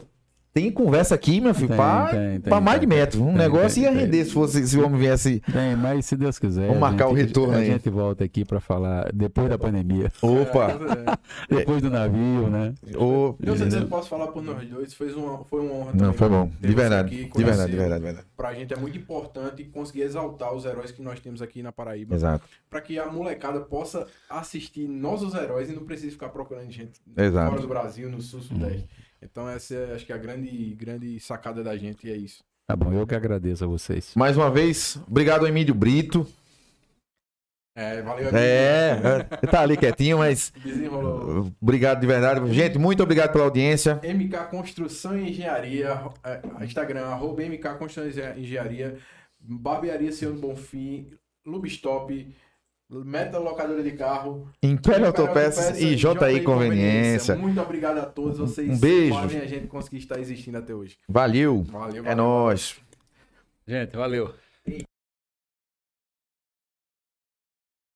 tem conversa aqui, meu filho, Tem, pra, tem, tem, mais de tem. metro. Um Tem, negócio tem, ia tem. render se, fosse, se o homem viesse. Bem, mas se Deus quiser. Vamos a marcar o gente- retorno A aí. gente volta aqui para falar depois da pandemia, Opa! É. depois do navio, né? Ô, Eu certeza que posso falar por nós dois, foi uma, foi uma honra Não, também foi bom. De verdade. aqui, De verdade, de verdade, de verdade. Pra gente é muito importante conseguir exaltar os heróis que nós temos aqui na Paraíba. Exato, Pra que a molecada possa assistir nós os heróis e não precise ficar procurando gente Exato. fora do Brasil, no sul, sudeste. Então essa é, acho que é a grande, grande sacada da gente e é isso. Tá bom, eu que agradeço a vocês. Mais uma vez, obrigado, Emílio Brito. É, valeu. amigo. É, é, tá ali quietinho, mas Desenrolou. obrigado de verdade. Gente, muito obrigado pela audiência. MK Construção e Engenharia, é, Instagram, arroba MK Construção e Engenharia, Barbearia Senhor Bonfim, Lubstop, Meta Locadora de Carro, Império Autopeças e JI Conveniência. Muito obrigado a todos vocês. Um beijo. Fazem a gente conseguir estar existindo até hoje. Valeu. Valeu, É valeu. nóis. Gente, valeu.